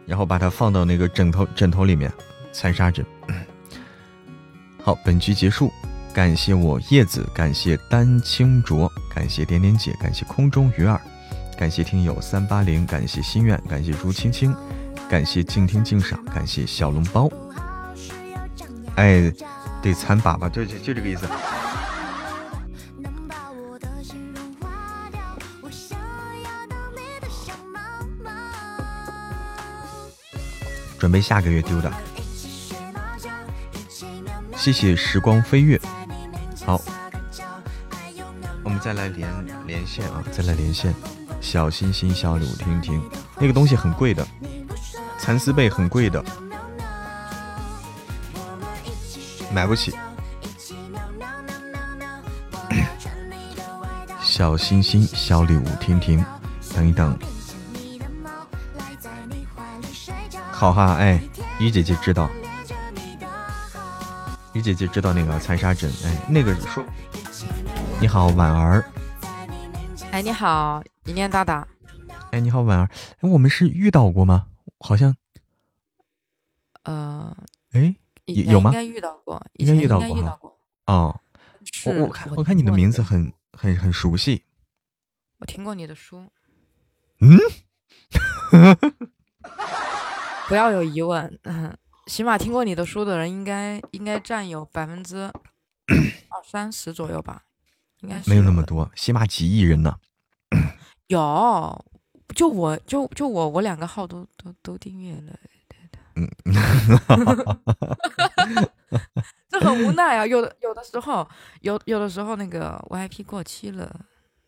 然后把它放到那个枕头枕头里面，残沙疹。[coughs] 好，本局结束，感谢我叶子，感谢丹青卓，感谢点点姐，感谢空中鱼儿，感谢听友三八零，感谢心愿，感谢如青青。感谢静听静赏，感谢小笼包。哎，对，蚕粑粑，就就就这个意思。准备下个月丢的。谢谢时光飞跃。好，我们再来连连线啊，再来连线。小心心，小礼物听听，那个东西很贵的。蚕丝被很贵的，买不起。[laughs] 小心心，小礼物，听听，等一等。好哈，哎，于姐姐知道，于姐姐知道那个残沙疹，哎，那个说，你好，婉儿。哎，你好，一念大大。哎，你好，婉儿。哎，我们是遇到过吗？好像，呃，哎，有吗？应该遇到过，应该遇到过。哦，我我看我看你的名字很很很熟悉。我听过你的书。嗯，[laughs] 不要有疑问，嗯起码听过你的书的人应该应该占有百分之二三十左右吧？应该是没有那么多，起码几亿人呢。有。就我就就我我两个号都都都订阅了，嗯，[laughs] 这很无奈啊。有的有的时候有有的时候那个 VIP 过期了，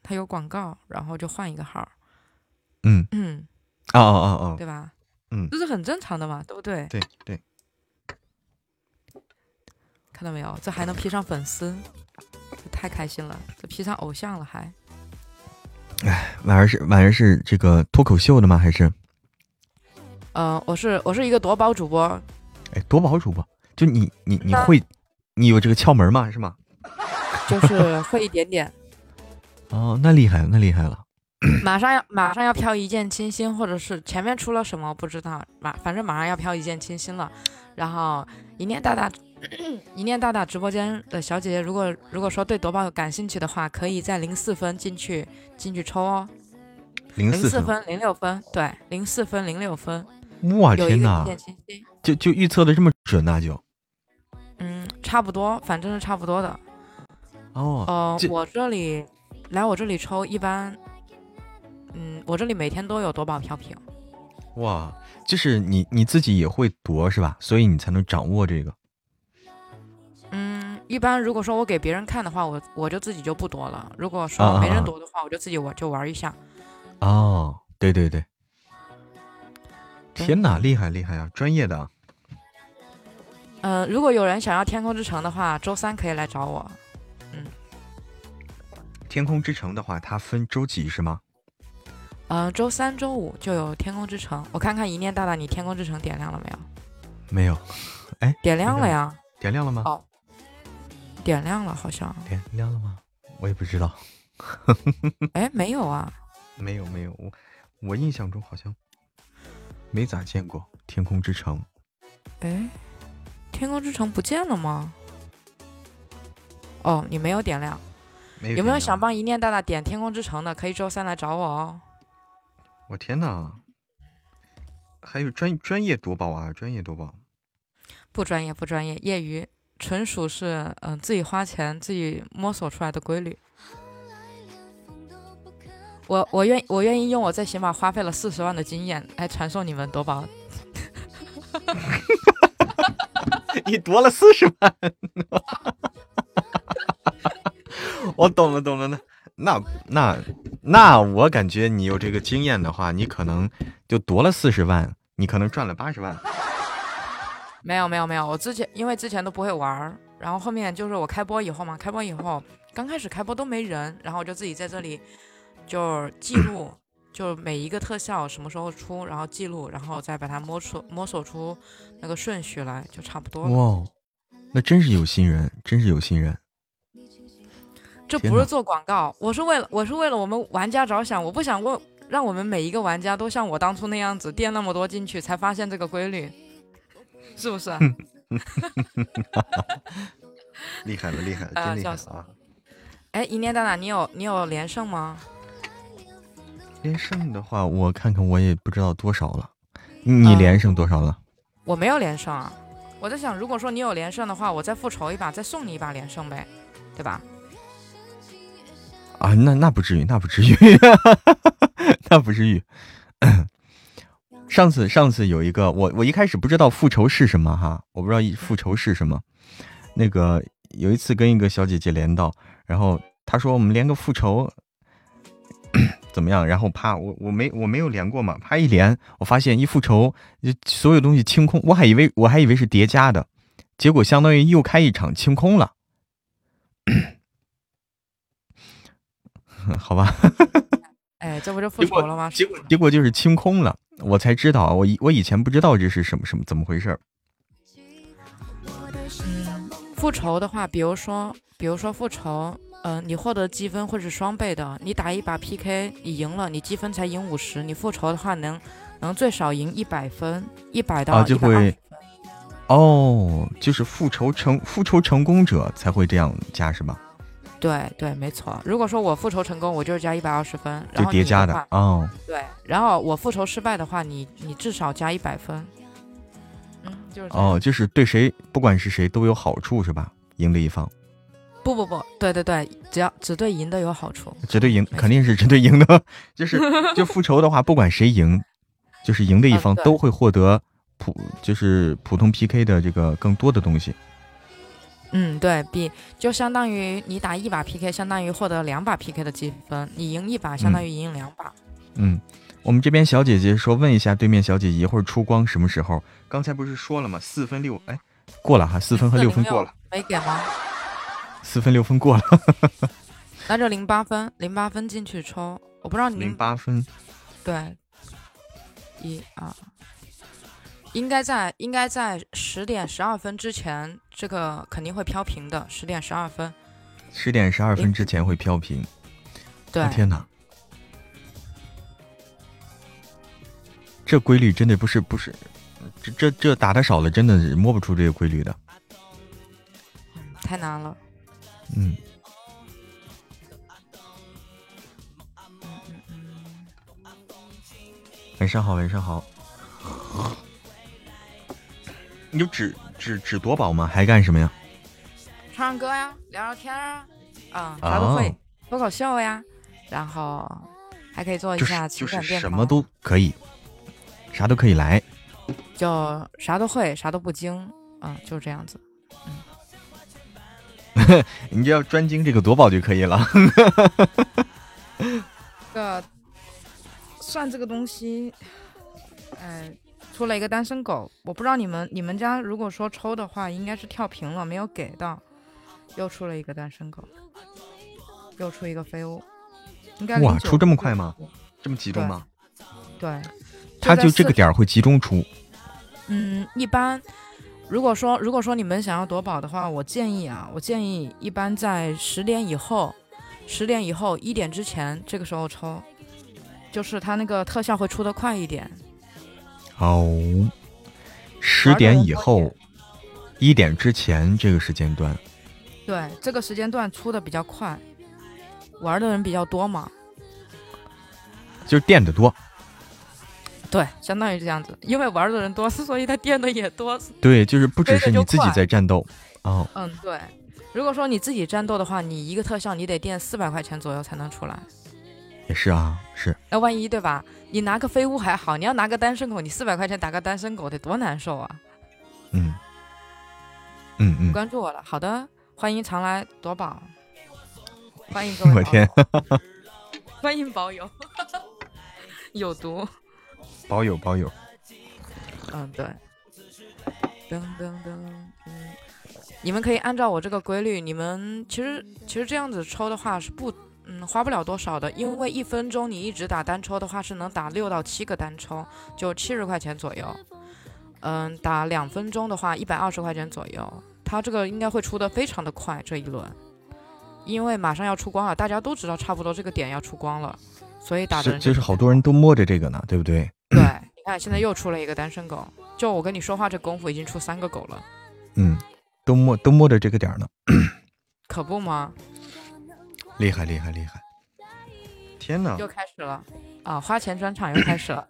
它有广告，然后就换一个号。嗯嗯，哦哦哦哦，对吧？嗯，这是很正常的嘛，对不对？对对。看到没有？这还能 P 上粉丝，这太开心了！这 P 上偶像了还。哎，婉儿是婉儿是这个脱口秀的吗？还是？嗯，我是我是一个夺宝主播。哎，夺宝主播，就你你你会，你有这个窍门吗？是吗？就是会一点点。哦，那厉害，那厉害了。[clears throat] 马上要马上要飘一见倾心，或者是前面出了什么不知道，马反正马上要飘一见倾心了。然后一念大大。[clears throat] 一念大大直播间的小姐姐，如果如果说对夺宝感兴趣的话，可以在零四分进去进去抽哦。零四分零六分，对，零四分零六分。哇天哪！就就预测的这么准那就。嗯，差不多，反正是差不多的。哦。呃，我这里来我这里抽一般，嗯，我这里每天都有夺宝飘屏。哇，就是你你自己也会夺是吧？所以你才能掌握这个。嗯一般如果说我给别人看的话，我我就自己就不夺了。如果说没人夺的话，我就自己我就玩一下。哦，对对对。天哪，厉害厉害啊，专业的。嗯，如果有人想要天空之城的话，周三可以来找我。嗯。天空之城的话，它分周几是吗？嗯，周三、周五就有天空之城。我看看一念大大，你天空之城点亮了没有？没有。哎，点亮了呀。点亮了吗？哦。点亮了，好像点亮了吗？我也不知道。[laughs] 哎，没有啊，[laughs] 没有没有，我我印象中好像没咋见过天空之城。哎，天空之城不见了吗？哦，你没有点亮。有没有想帮一念大大点天空之城的？可以周三来找我哦。我天哪！还有专专业夺宝啊，专业夺宝。不专业，不专业，业余。纯属是嗯自己花钱自己摸索出来的规律。我我愿我愿意用我在起码花费了四十万的经验来传授你们夺宝你夺了四十万，[laughs] 我懂了懂了，那那那那我感觉你有这个经验的话，你可能就夺了四十万，你可能赚了八十万。没有没有没有，我之前因为之前都不会玩儿，然后后面就是我开播以后嘛，开播以后刚开始开播都没人，然后我就自己在这里就记录，就每一个特效什么时候出，然后记录，然后再把它摸出摸索出那个顺序来，就差不多了。哇，那真是有心人，真是有心人。这不是做广告，我是为了我是为了我们玩家着想，我不想问让我们每一个玩家都像我当初那样子垫那么多进去，才发现这个规律，是不是？[laughs] 厉害了，厉害了，啊真厉害了啊！哎，一念大大，你有你有连胜吗？连胜的话，我看看我也不知道多少了。你连胜多少了？我没有连胜啊，我在想，如果说你有连胜的话，我再复仇一把，再送你一把连胜呗，对吧？啊，那那不至于，那不至于，那不至于。[laughs] 上次上次有一个，我我一开始不知道复仇是什么哈，我不知道复仇是什么。那个有一次跟一个小姐姐连到，然后她说我们连个复仇 [coughs] 怎么样？然后啪，我我没我没有连过嘛，啪一连，我发现一复仇就所有东西清空，我还以为我还以为是叠加的，结果相当于又开一场清空了。[laughs] 好吧。[laughs] 哎，这不就复仇了吗？结果结果就是清空了，我才知道，我以我以前不知道这是什么什么怎么回事儿。嗯，复仇的话，比如说，比如说复仇，嗯、你获得积分会是双倍的。你打一把 PK，你赢了，你积分才赢五十，你复仇的话能能最少赢一百分，一百到啊就一百二会哦，就是复仇成复仇成功者才会这样加是吧？对对，没错。如果说我复仇成功，我就是加一百二十分，然后你叠加的话哦。对，然后我复仇失败的话，你你至少加一百分。嗯，就是哦，就是对谁不管是谁都有好处是吧？赢的一方不不不，对对对，只要只对赢的有好处。只对赢，肯定是只对赢的。[laughs] 就是就复仇的话，不管谁赢，就是赢的一方都会获得普就是普通 PK 的这个更多的东西。嗯，对比就相当于你打一把 PK，相当于获得两把 PK 的积分，你赢一把相当于赢两把。嗯，我们这边小姐姐说，问一下对面小姐姐一会儿出光什么时候？刚才不是说了吗？四分六，哎，过了哈，四分和六分过了，没给吗？[laughs] 四分六分过了，[laughs] 那就零八分，零八分进去抽。我不知道你零八分。对，一二，应该在应该在十点十二分之前，这个肯定会飘屏的。十点十二分，十点十二分之前会飘屏。对，我天哪，这规律真的不是不是，这这这打的少了，真的是摸不出这个规律的。太难了。嗯，晚上好，晚上好。你就只只只夺宝吗？还干什么呀？唱唱歌呀，聊聊天啊，啊、啥都会哦，脱口秀呀，然后还可以做一下就是情感电台，什么都可以，啥都可以来。就啥都会，啥都不精，嗯，就是这样子。[laughs] 你就要专精这个夺宝就可以了。[laughs] 这个算这个东西，哎，出了一个单身狗，我不知道你们你们家如果说抽的话，应该是跳屏了，没有给到，又出了一个单身狗，又出一个飞屋，应该哇出这么快吗？这么集中吗？对，他就这个点儿会集中出。嗯，一般如果说如果说你们想要夺宝的话，我建议啊，我建议一般在十点以后，十点以后一点之前这个时候抽，就是它那个特效会出的快一点。哦，十点以后，一点之前这个时间段，对，这个时间段出的比较快，玩的人比较多嘛。就是垫的多。对，相当于这样子，因为玩的人多，所以他垫的也多。对，就是不只是你自己在战斗哦。嗯，对。如果说你自己战斗的话，你一个特效你得垫四百块钱左右才能出来。也是啊，是。那万一对吧？你拿个飞屋还好，你要拿个单身狗，你四百块钱打个单身狗得多难受啊！嗯。嗯嗯，关注我了，好的，欢迎常来夺宝，欢迎各位，我天，[laughs] 欢迎保友，[laughs] 有毒，保友保友，嗯对，噔噔噔，嗯，你们可以按照我这个规律，你们其实其实这样子抽的话是不。嗯，花不了多少的，因为一分钟你一直打单抽的话，是能打六到七个单抽，就七十块钱左右。嗯，打两分钟的话，一百二十块钱左右。它这个应该会出的非常的快，这一轮，因为马上要出光了，大家都知道差不多这个点要出光了，所以打的人就是好多人都摸着这个呢，对不对？对，你看现在又出了一个单身狗，就我跟你说话这功夫已经出三个狗了。嗯，都摸都摸着这个点呢，可不吗？厉害厉害厉害！天哪，又开始了啊！花钱专场又开始了，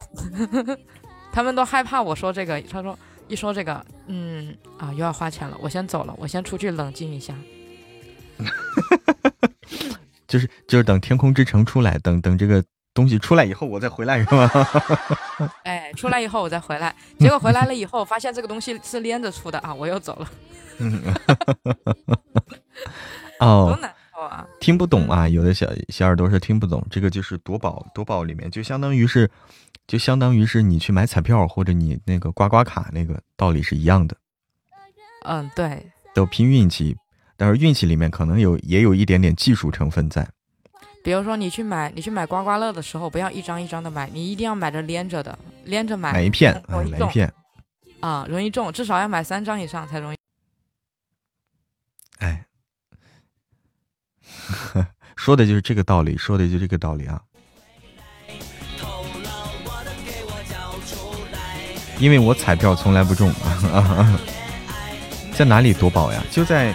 [laughs] 他们都害怕我说这个。他说一说这个，嗯啊，又要花钱了，我先走了，我先出去冷静一下。[laughs] 就是就是等天空之城出来，等等这个东西出来以后，我再回来是吗？[laughs] 哎，出来以后我再回来，结果回来了以后发现这个东西是连着出的啊，我又走了。嗯哦。啊，听不懂啊！有的小小耳朵是听不懂，这个就是夺宝，夺宝里面就相当于是，就相当于是你去买彩票或者你那个刮刮卡那个道理是一样的。嗯，对，都拼运气，但是运气里面可能有也有一点点技术成分在。比如说你去买你去买刮刮乐的时候，不要一张一张的买，你一定要买着连着的，连着买，买一片，买一片，啊，容易中，至少要买三张以上才容易。哎。[laughs] 说的就是这个道理，说的就这个道理啊！因为我彩票从来不中啊，[laughs] 在哪里夺宝呀？就在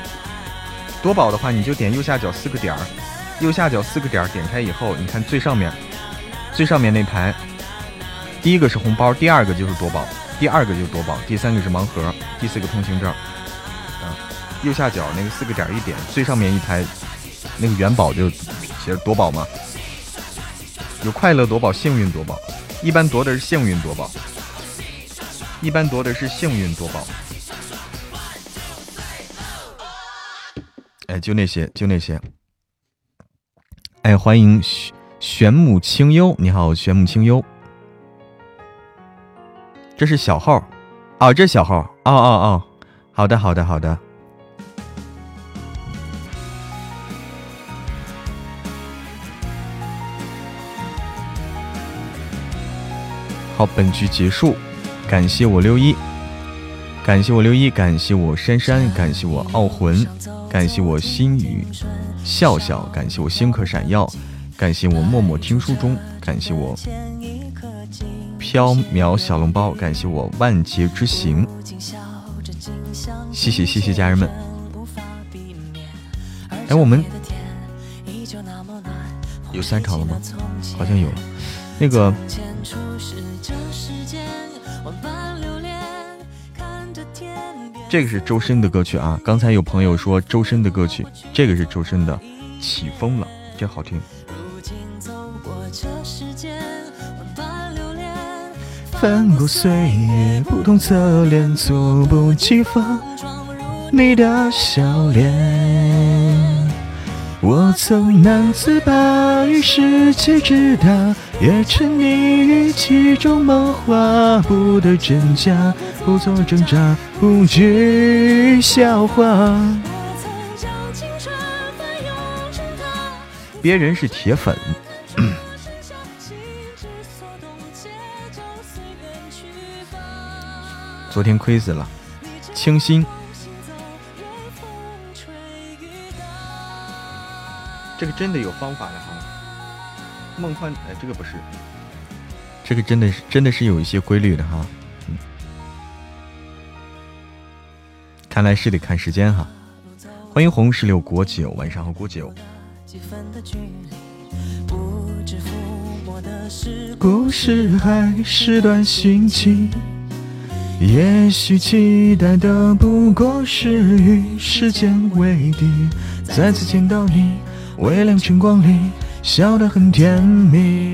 夺宝的话，你就点右下角四个点儿，右下角四个点儿点开以后，你看最上面，最上面那排，第一个是红包，第二个就是夺宝，第二个就是夺宝，第三个是盲盒，第四个通行证。啊，右下角那个四个点一点，最上面一排。那个元宝就写着夺宝嘛，有快乐夺宝、幸运夺宝，一般夺的是幸运夺宝，一般夺的是幸运夺宝。哎，就那些，就那些。哎，欢迎玄玄木清幽，你好，玄木清幽。这是小号，哦，这是小号，哦哦哦，好的，好的，好的。好，本局结束，感谢我六一，感谢我六一，感谢我珊珊，感谢我傲魂，感谢我心语笑笑，感谢我星客闪耀，感谢我默默听书中，感谢我飘渺小笼包，感谢我万劫之行，谢谢谢谢家人们。哎，我们有三场了吗？好像有，那个。这个是周深的歌曲啊！刚才有朋友说周深的歌曲，这个是周深的《起风了》，真好听。翻过岁月不同侧脸，猝不及防你的笑脸。我曾难自拔于世界之大，也沉溺于其中梦话不得真假，不做挣扎，不惧笑话。别人是铁粉，[clears throat] 昨天亏死了，清新。这个真的有方法的哈，梦幻哎，这个不是，这个真的是真的是有一些规律的哈，嗯，看来是得看时间哈。欢迎红石榴果酒，晚上好果酒。故事还是段心情，也许期待的不过是与时间为敌，再次见到你。微亮晨光里，笑得很甜蜜。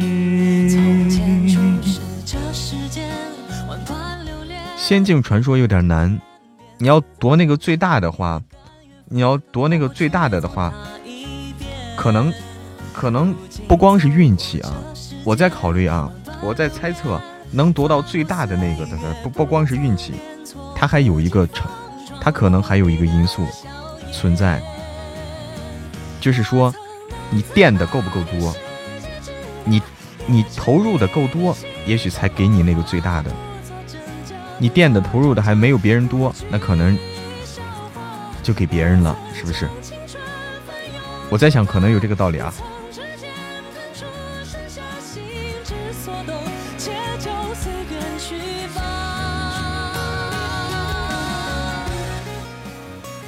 仙境传说有点难，你要夺那个最大的话，你要夺那个最大的的话，可能可能不光是运气啊，我在考虑啊，我在猜测能夺到最大的那个的不不光是运气，它还有一个成，它可能还有一个因素存在，就是说你垫的够不够多，你你投入的够多，也许才给你那个最大的。你垫的投入的还没有别人多，那可能就给别人了，是不是？我在想，可能有这个道理啊。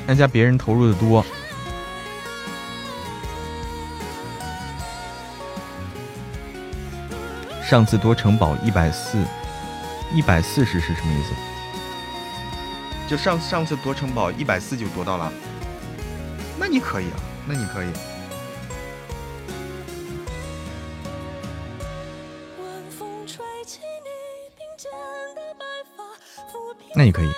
人家别人投入的多。上次夺城堡一百四。一百四十是什么意思？就上上次夺城堡一百四就夺到了，那你可以啊，那你可以。那你可以。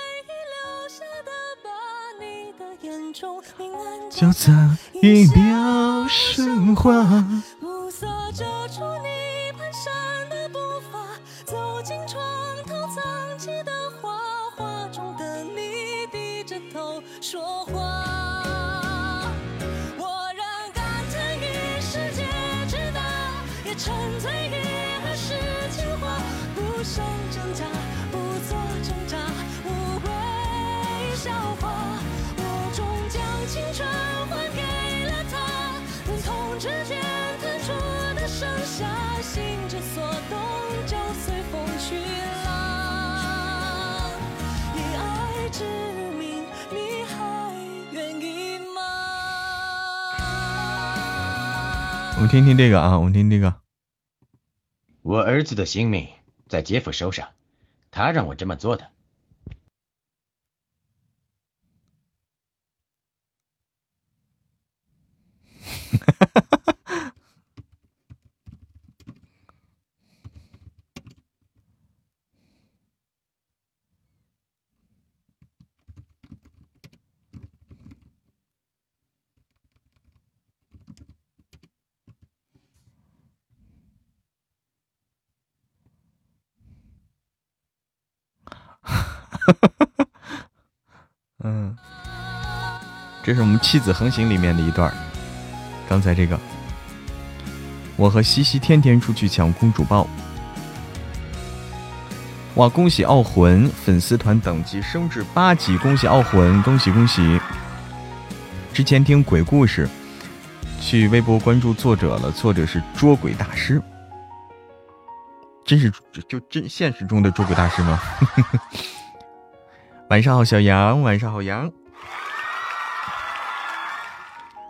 就在一秒升华。沉醉于儿时情话，不想挣扎，不做挣扎，无谓笑话。我终将青春还给了他，等同指尖弹出的盛夏，心之所动，就随风去啦。以爱之名，你还愿意吗？我们听听这个啊，我们听这个。儿子的性命在杰夫手上，他让我这么做的。[laughs] 这是我们妻子横行里面的一段刚才这个，我和西西天天出去抢公主抱。哇！恭喜傲魂粉丝团等级升至八级，恭喜傲魂，恭喜恭喜！之前听鬼故事，去微博关注作者了，作者是捉鬼大师，真是就真现实中的捉鬼大师吗？[laughs] 晚上好，小杨。晚上好，杨。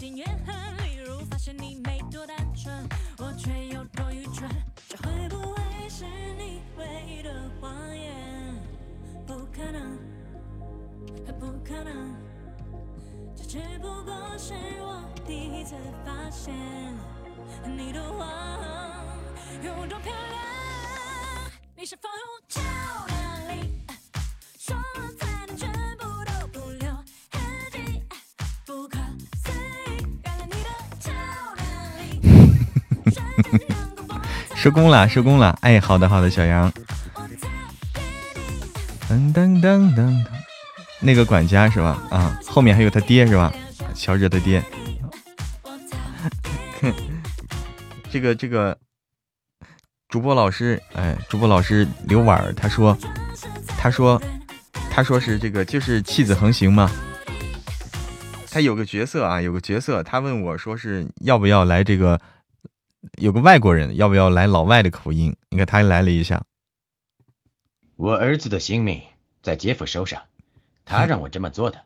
点怨恨。例如发现你没多单纯，我却有多愚蠢。这会不会是你唯一的谎言？不可能，不可能。这只不过是我第一次发现你的谎有多漂亮。你是否有照亮力？[laughs] 收工了，收工了。哎，好的，好的，小杨。噔噔噔噔，那个管家是吧？啊，后面还有他爹是吧？乔治他爹。[laughs] 这个这个主播老师，哎，主播老师刘婉，他说，他说，他说是这个，就是弃子横行嘛。他有个角色啊，有个角色，他问我说是要不要来这个。有个外国人，要不要来老外的口音？你看他来了一下。我儿子的性命在姐夫手上，他让我这么做的。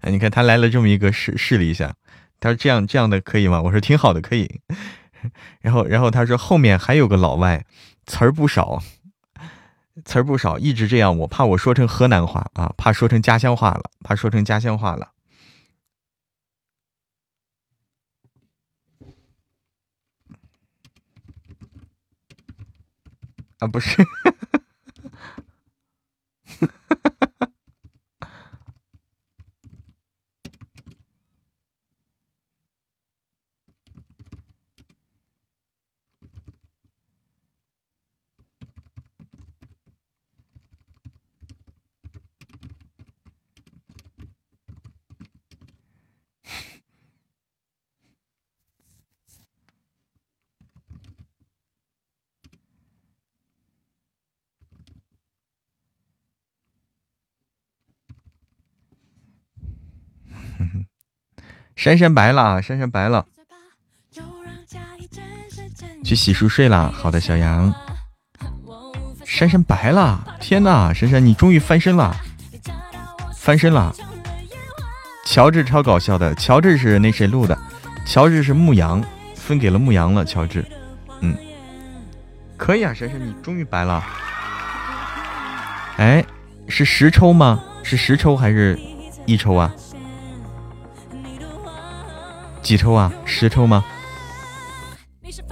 [laughs] 你看他来了这么一个试试了一下，他说这样这样的可以吗？我说挺好的，可以。[laughs] 然后然后他说后面还有个老外，词儿不少，词儿不少，一直这样，我怕我说成河南话啊，怕说成家乡话了，怕说成家乡话了。啊，不是。[laughs] 珊珊白了，珊珊白了，去洗漱睡了。好的，小杨，珊珊白了，天呐，珊珊你终于翻身了，翻身了。乔治超搞笑的，乔治是那谁录的？乔治是牧羊，分给了牧羊了。乔治，嗯，可以啊，珊珊你终于白了。哎，是十抽吗？是十抽还是一抽啊？几抽啊？十抽吗？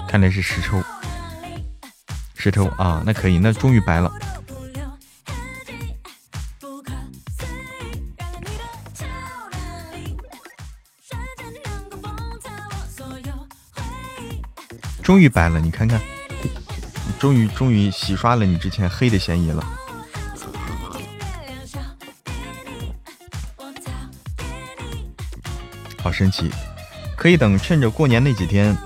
看来是十抽，十抽啊，那可以，那终于白了。终于白了，你看看，终于终于洗刷了你之前黑的嫌疑了，好神奇。可以等趁着过年那几天，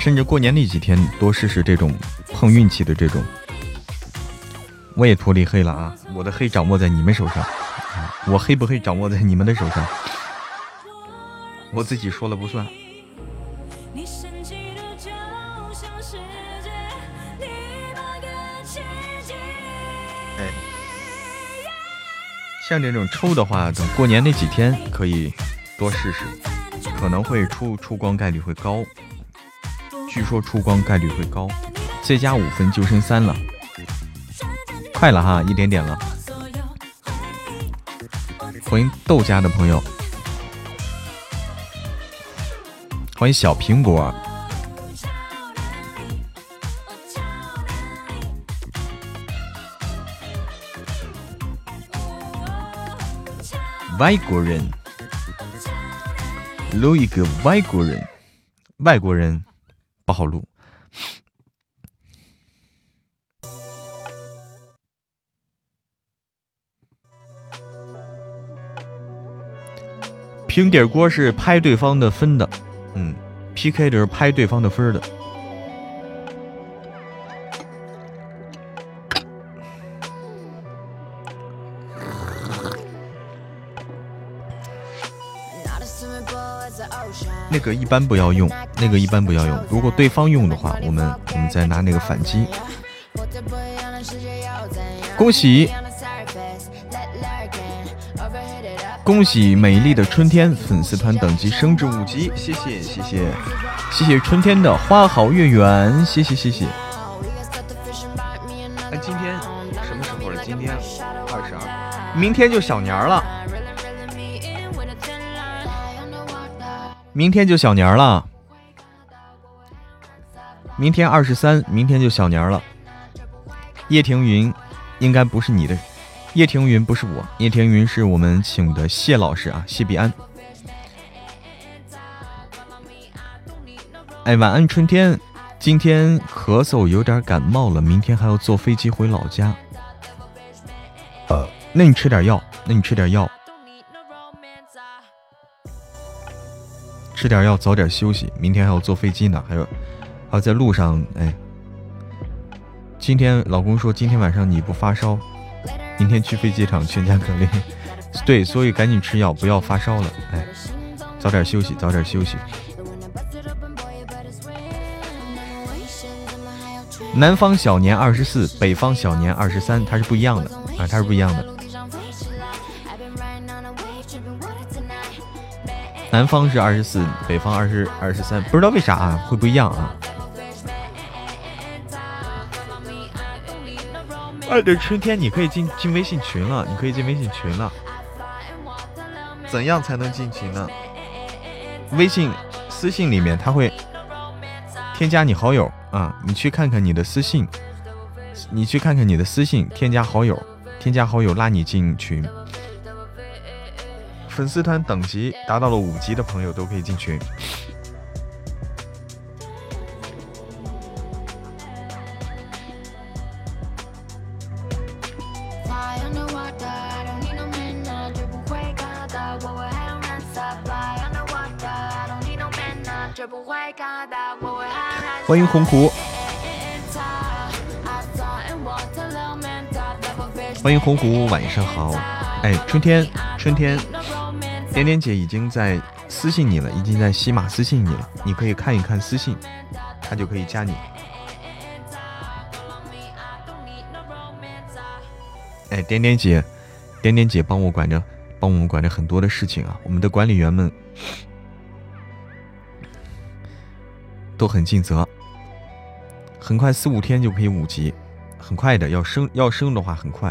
趁着过年那几天多试试这种碰运气的这种。我也脱离黑了啊！我的黑掌握在你们手上，我黑不黑掌握在你们的手上，我自己说了不算。哎，像这种抽的话，等过年那几天可以多试试。可能会出出光概率会高，据说出光概率会高，再加五分就剩三了，快了哈，一点点了。欢迎豆家的朋友，欢迎小苹果，外国人。录一个外国人，外国人不好录。平底锅是拍对方的分的，嗯，PK 就是拍对方的分的。那个一般不要用，那个一般不要用。如果对方用的话，我们我们再拿那个反击。恭喜，恭喜美丽的春天粉丝团等级升至五级，谢谢谢谢谢谢春天的花好月圆，谢谢谢谢。哎，今天什么时候了？今天二十二，明天就小年了。明天就小年了，明天二十三，明天就小年了。叶庭云，应该不是你的，叶庭云不是我，叶庭云是我们请的谢老师啊，谢必安。哎，晚安，春天。今天咳嗽，有点感冒了，明天还要坐飞机回老家。呃，那你吃点药，那你吃点药。吃点药，早点休息。明天还要坐飞机呢，还有还要在路上。哎，今天老公说今天晚上你不发烧，明天去飞机场全家隔离。[laughs] 对，所以赶紧吃药，不要发烧了。哎，早点休息，早点休息。南方小年二十四，北方小年二十三，它是不一样的啊，它是不一样的。南方是二十四，北方二十二十三，不知道为啥啊，会不一样啊。爱的春天，你可以进进微信群了，你可以进微信群了。怎样才能进群呢？微信私信里面他会添加你好友啊，你去看看你的私信，你去看看你的私信，添加好友，添加好友拉你进群。粉丝团等级达到了五级的朋友都可以进群。欢迎红狐，欢迎红狐，晚上好。哎，春天，春天，点点姐已经在私信你了，已经在喜马私信你了，你可以看一看私信，他就可以加你。哎，点点姐，点点姐帮我管着，帮我们管着很多的事情啊，我们的管理员们都很尽责。很快四五天就可以五级，很快的。要升要升的话很快。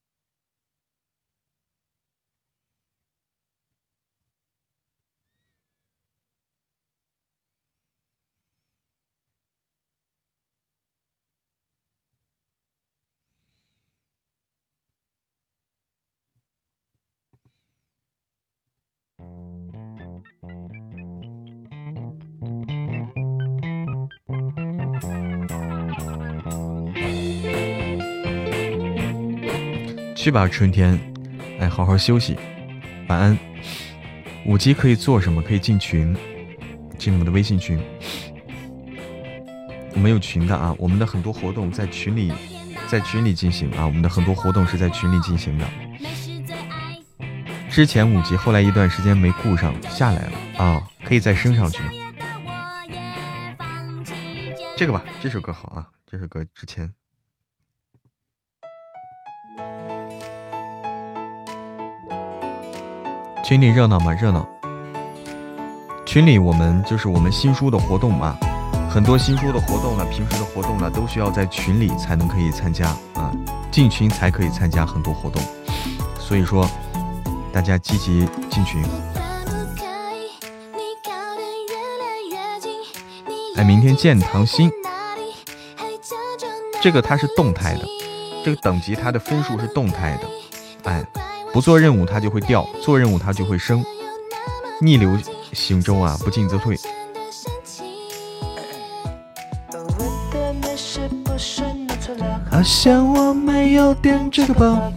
去吧，春天，哎，好好休息，晚安。五级可以做什么？可以进群，进我们的微信群。我们有群的啊，我们的很多活动在群里，在群里进行啊，我们的很多活动是在群里进行的。之前五级，后来一段时间没顾上，下来了啊，可以再升上去吗？这个吧，这首歌好啊，这首歌之前。群里热闹吗？热闹。群里我们就是我们新书的活动嘛，很多新书的活动呢，平时的活动呢，都需要在群里才能可以参加啊，进群才可以参加很多活动，所以说大家积极进群。哎，明天见唐鑫，这个它是动态的，这个等级它的分数是动态的，哎。不做任务它就会掉，做任务它就会升。逆流行舟啊，不进则退。好像我没有点这个包。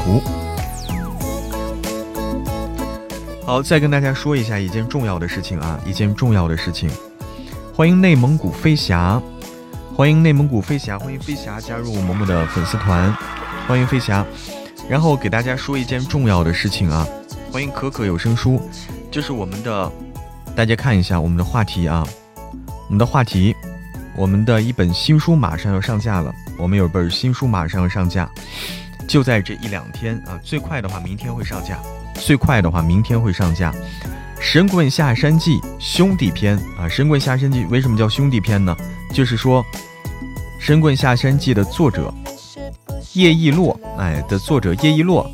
湖。好，再跟大家说一下一件重要的事情啊，一件重要的事情。欢迎内蒙古飞侠，欢迎内蒙古飞侠，欢迎飞侠加入萌萌的粉丝团，欢迎飞侠。然后给大家说一件重要的事情啊，欢迎可可有声书，就是我们的，大家看一下我们的话题啊，我们的话题。我们的一本新书马上要上架了，我们有本新书马上要上架，就在这一两天啊，最快的话明天会上架，最快的话明天会上架，《神棍下山记》兄弟篇啊，《神棍下山记》为什么叫兄弟篇呢？就是说，《神棍下山记》的作者叶一洛，哎的作者叶一洛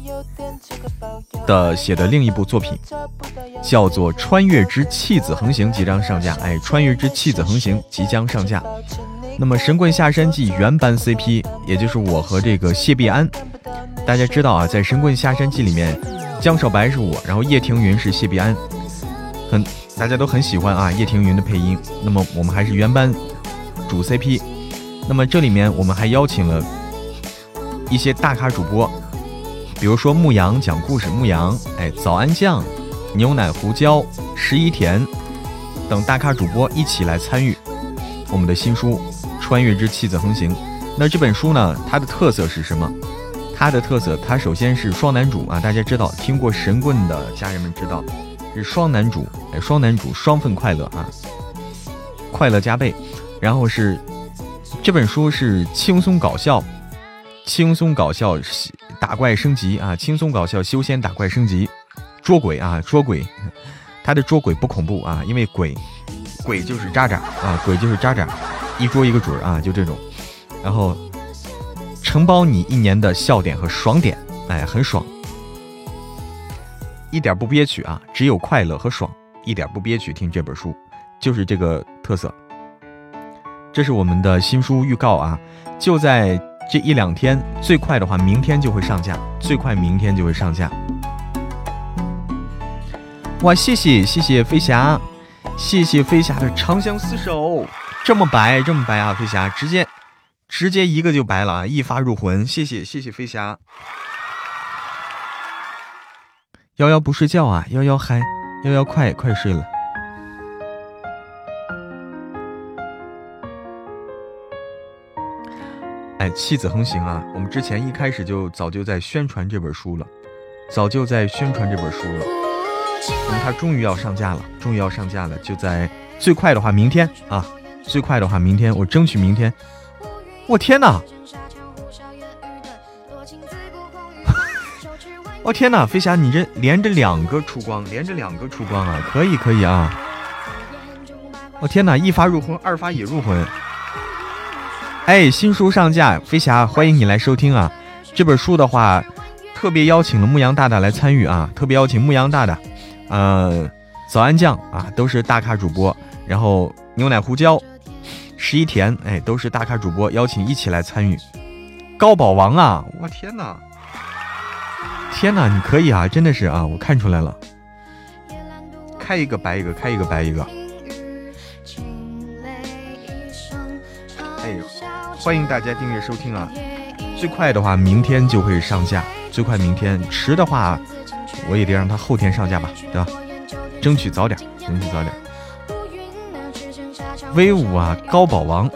的写的另一部作品，叫做《穿越之弃子横行》即将上架。哎，《穿越之弃子横行》即将上架。那么《神棍下山记》原班 CP，也就是我和这个谢必安。大家知道啊，在《神棍下山记》里面，江少白是我，然后叶庭云是谢必安，很大家都很喜欢啊叶庭云的配音。那么我们还是原班主 CP。那么这里面我们还邀请了一些大咖主播，比如说牧羊讲故事，牧羊，哎，早安酱，牛奶胡椒，十一甜等大咖主播一起来参与我们的新书。穿越之气子横行，那这本书呢？它的特色是什么？它的特色，它首先是双男主啊！大家知道，听过神棍的家人们知道，是双男主，哎，双男主，双份快乐啊，快乐加倍。然后是这本书是轻松搞笑，轻松搞笑打怪升级啊，轻松搞笑修仙打怪升级，捉鬼啊，捉鬼，它的捉鬼不恐怖啊，因为鬼，鬼就是渣渣啊，鬼就是渣渣。一捉一个准啊，就这种，然后承包你一年的笑点和爽点，哎，很爽，一点不憋屈啊，只有快乐和爽，一点不憋屈。听这本书就是这个特色。这是我们的新书预告啊，就在这一两天，最快的话明天就会上架，最快明天就会上架。哇，谢谢谢谢飞侠，谢谢飞侠的长相厮守。这么白，这么白啊！飞侠直接直接一个就白了啊！一发入魂，谢谢谢谢飞侠。幺幺不睡觉啊！幺幺嗨，幺幺快快睡了。哎，气子横行啊！我们之前一开始就早就在宣传这本书了，早就在宣传这本书了。那么它终于要上架了，终于要上架了，就在最快的话明天啊！最快的话，明天我争取明天。我天哪！我 [laughs] 天哪，飞侠，你这连着两个出光，连着两个出光啊！可以可以啊！我天哪，一发入魂，二发也入魂。哎，新书上架，飞侠欢迎你来收听啊！这本书的话，特别邀请了牧羊大大来参与啊！特别邀请牧羊大大，呃，早安酱啊，都是大咖主播，然后牛奶胡椒。十一田，哎，都是大咖主播，邀请一起来参与。高宝王啊，我天哪，天哪，你可以啊，真的是啊，我看出来了。开一个白一个，开一个白一个。哎，欢迎大家订阅收听啊！最快的话，明天就会上架，最快明天，迟的话，我也得让他后天上架吧，对吧？争取早点，争取早点。威武啊，高宝王！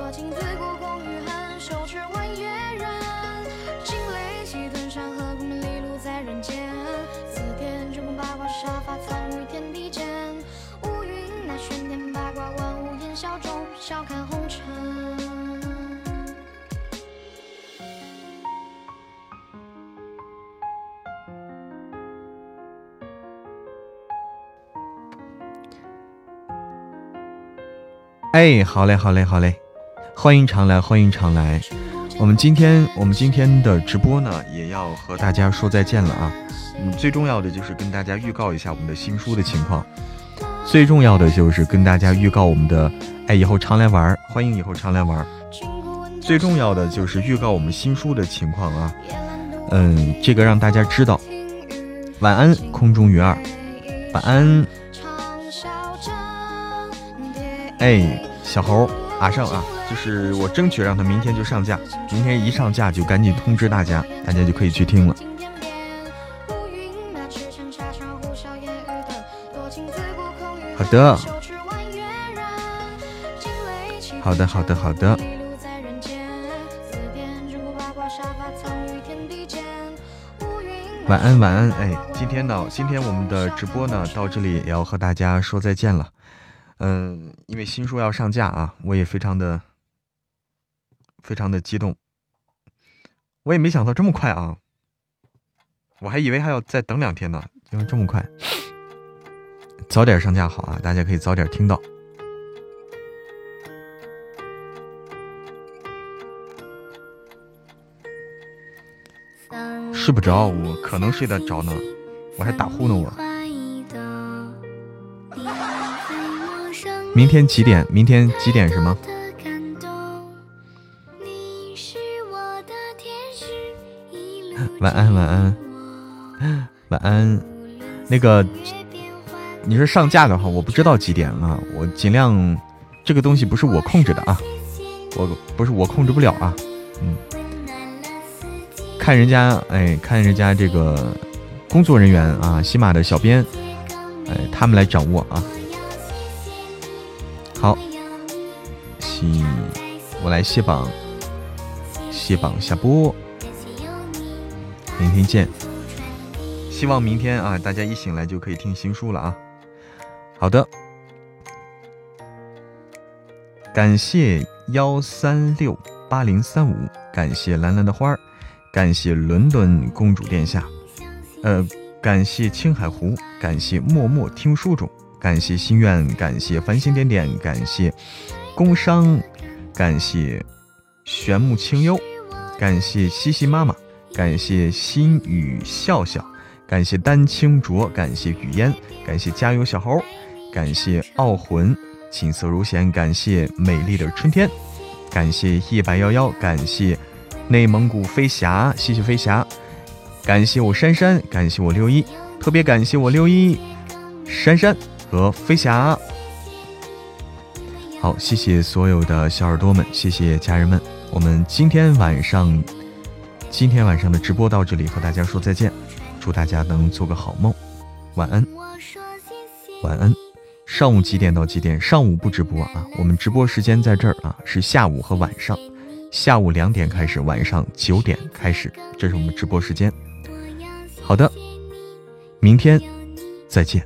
哎，好嘞，好嘞，好嘞，欢迎常来，欢迎常来。我们今天，我们今天的直播呢，也要和大家说再见了啊。嗯，最重要的就是跟大家预告一下我们的新书的情况。最重要的就是跟大家预告我们的，哎，以后常来玩，欢迎以后常来玩。最重要的就是预告我们新书的情况啊。嗯，这个让大家知道。晚安，空中鱼儿，晚安。哎，小猴，马上啊，就是我争取让他明天就上架，明天一上架就赶紧通知大家，大家就可以去听了。好的，好的，好的，好的。晚安，晚安。哎，今天呢，今天我们的直播呢，到这里也要和大家说再见了。嗯，因为新书要上架啊，我也非常的非常的激动，我也没想到这么快啊，我还以为还要再等两天呢，因为这么快，早点上架好啊，大家可以早点听到。睡不着，我可能睡得着呢，我还打呼呢我。明天几点？明天几点？什么？晚安，晚安，晚安。那个，你是上架的话，我不知道几点啊，我尽量。这个东西不是我控制的啊，我不是我控制不了啊。嗯，看人家，哎，看人家这个工作人员啊，喜马的小编，哎，他们来掌握啊。好，谢，我来卸榜，卸榜下播，明天见。希望明天啊，大家一醒来就可以听新书了啊。好的，感谢幺三六八零三五，感谢蓝蓝的花儿，感谢伦敦公主殿下，呃，感谢青海湖，感谢默默听书中。感谢心愿，感谢繁星点点，感谢工商，感谢玄木清幽，感谢西西妈妈，感谢心语笑笑，感谢丹青卓，感谢雨烟，感谢加油小猴，感谢傲魂，锦瑟如弦，感谢美丽的春天，感谢一白幺幺，感谢内蒙古飞侠，谢谢飞侠，感谢我珊珊，感谢我六一，特别感谢我六一珊珊。和飞侠，好，谢谢所有的小耳朵们，谢谢家人们，我们今天晚上，今天晚上的直播到这里，和大家说再见，祝大家能做个好梦，晚安，晚安。上午几点到几点？上午不直播啊，我们直播时间在这儿啊，是下午和晚上，下午两点开始，晚上九点开始，这是我们直播时间。好的，明天再见。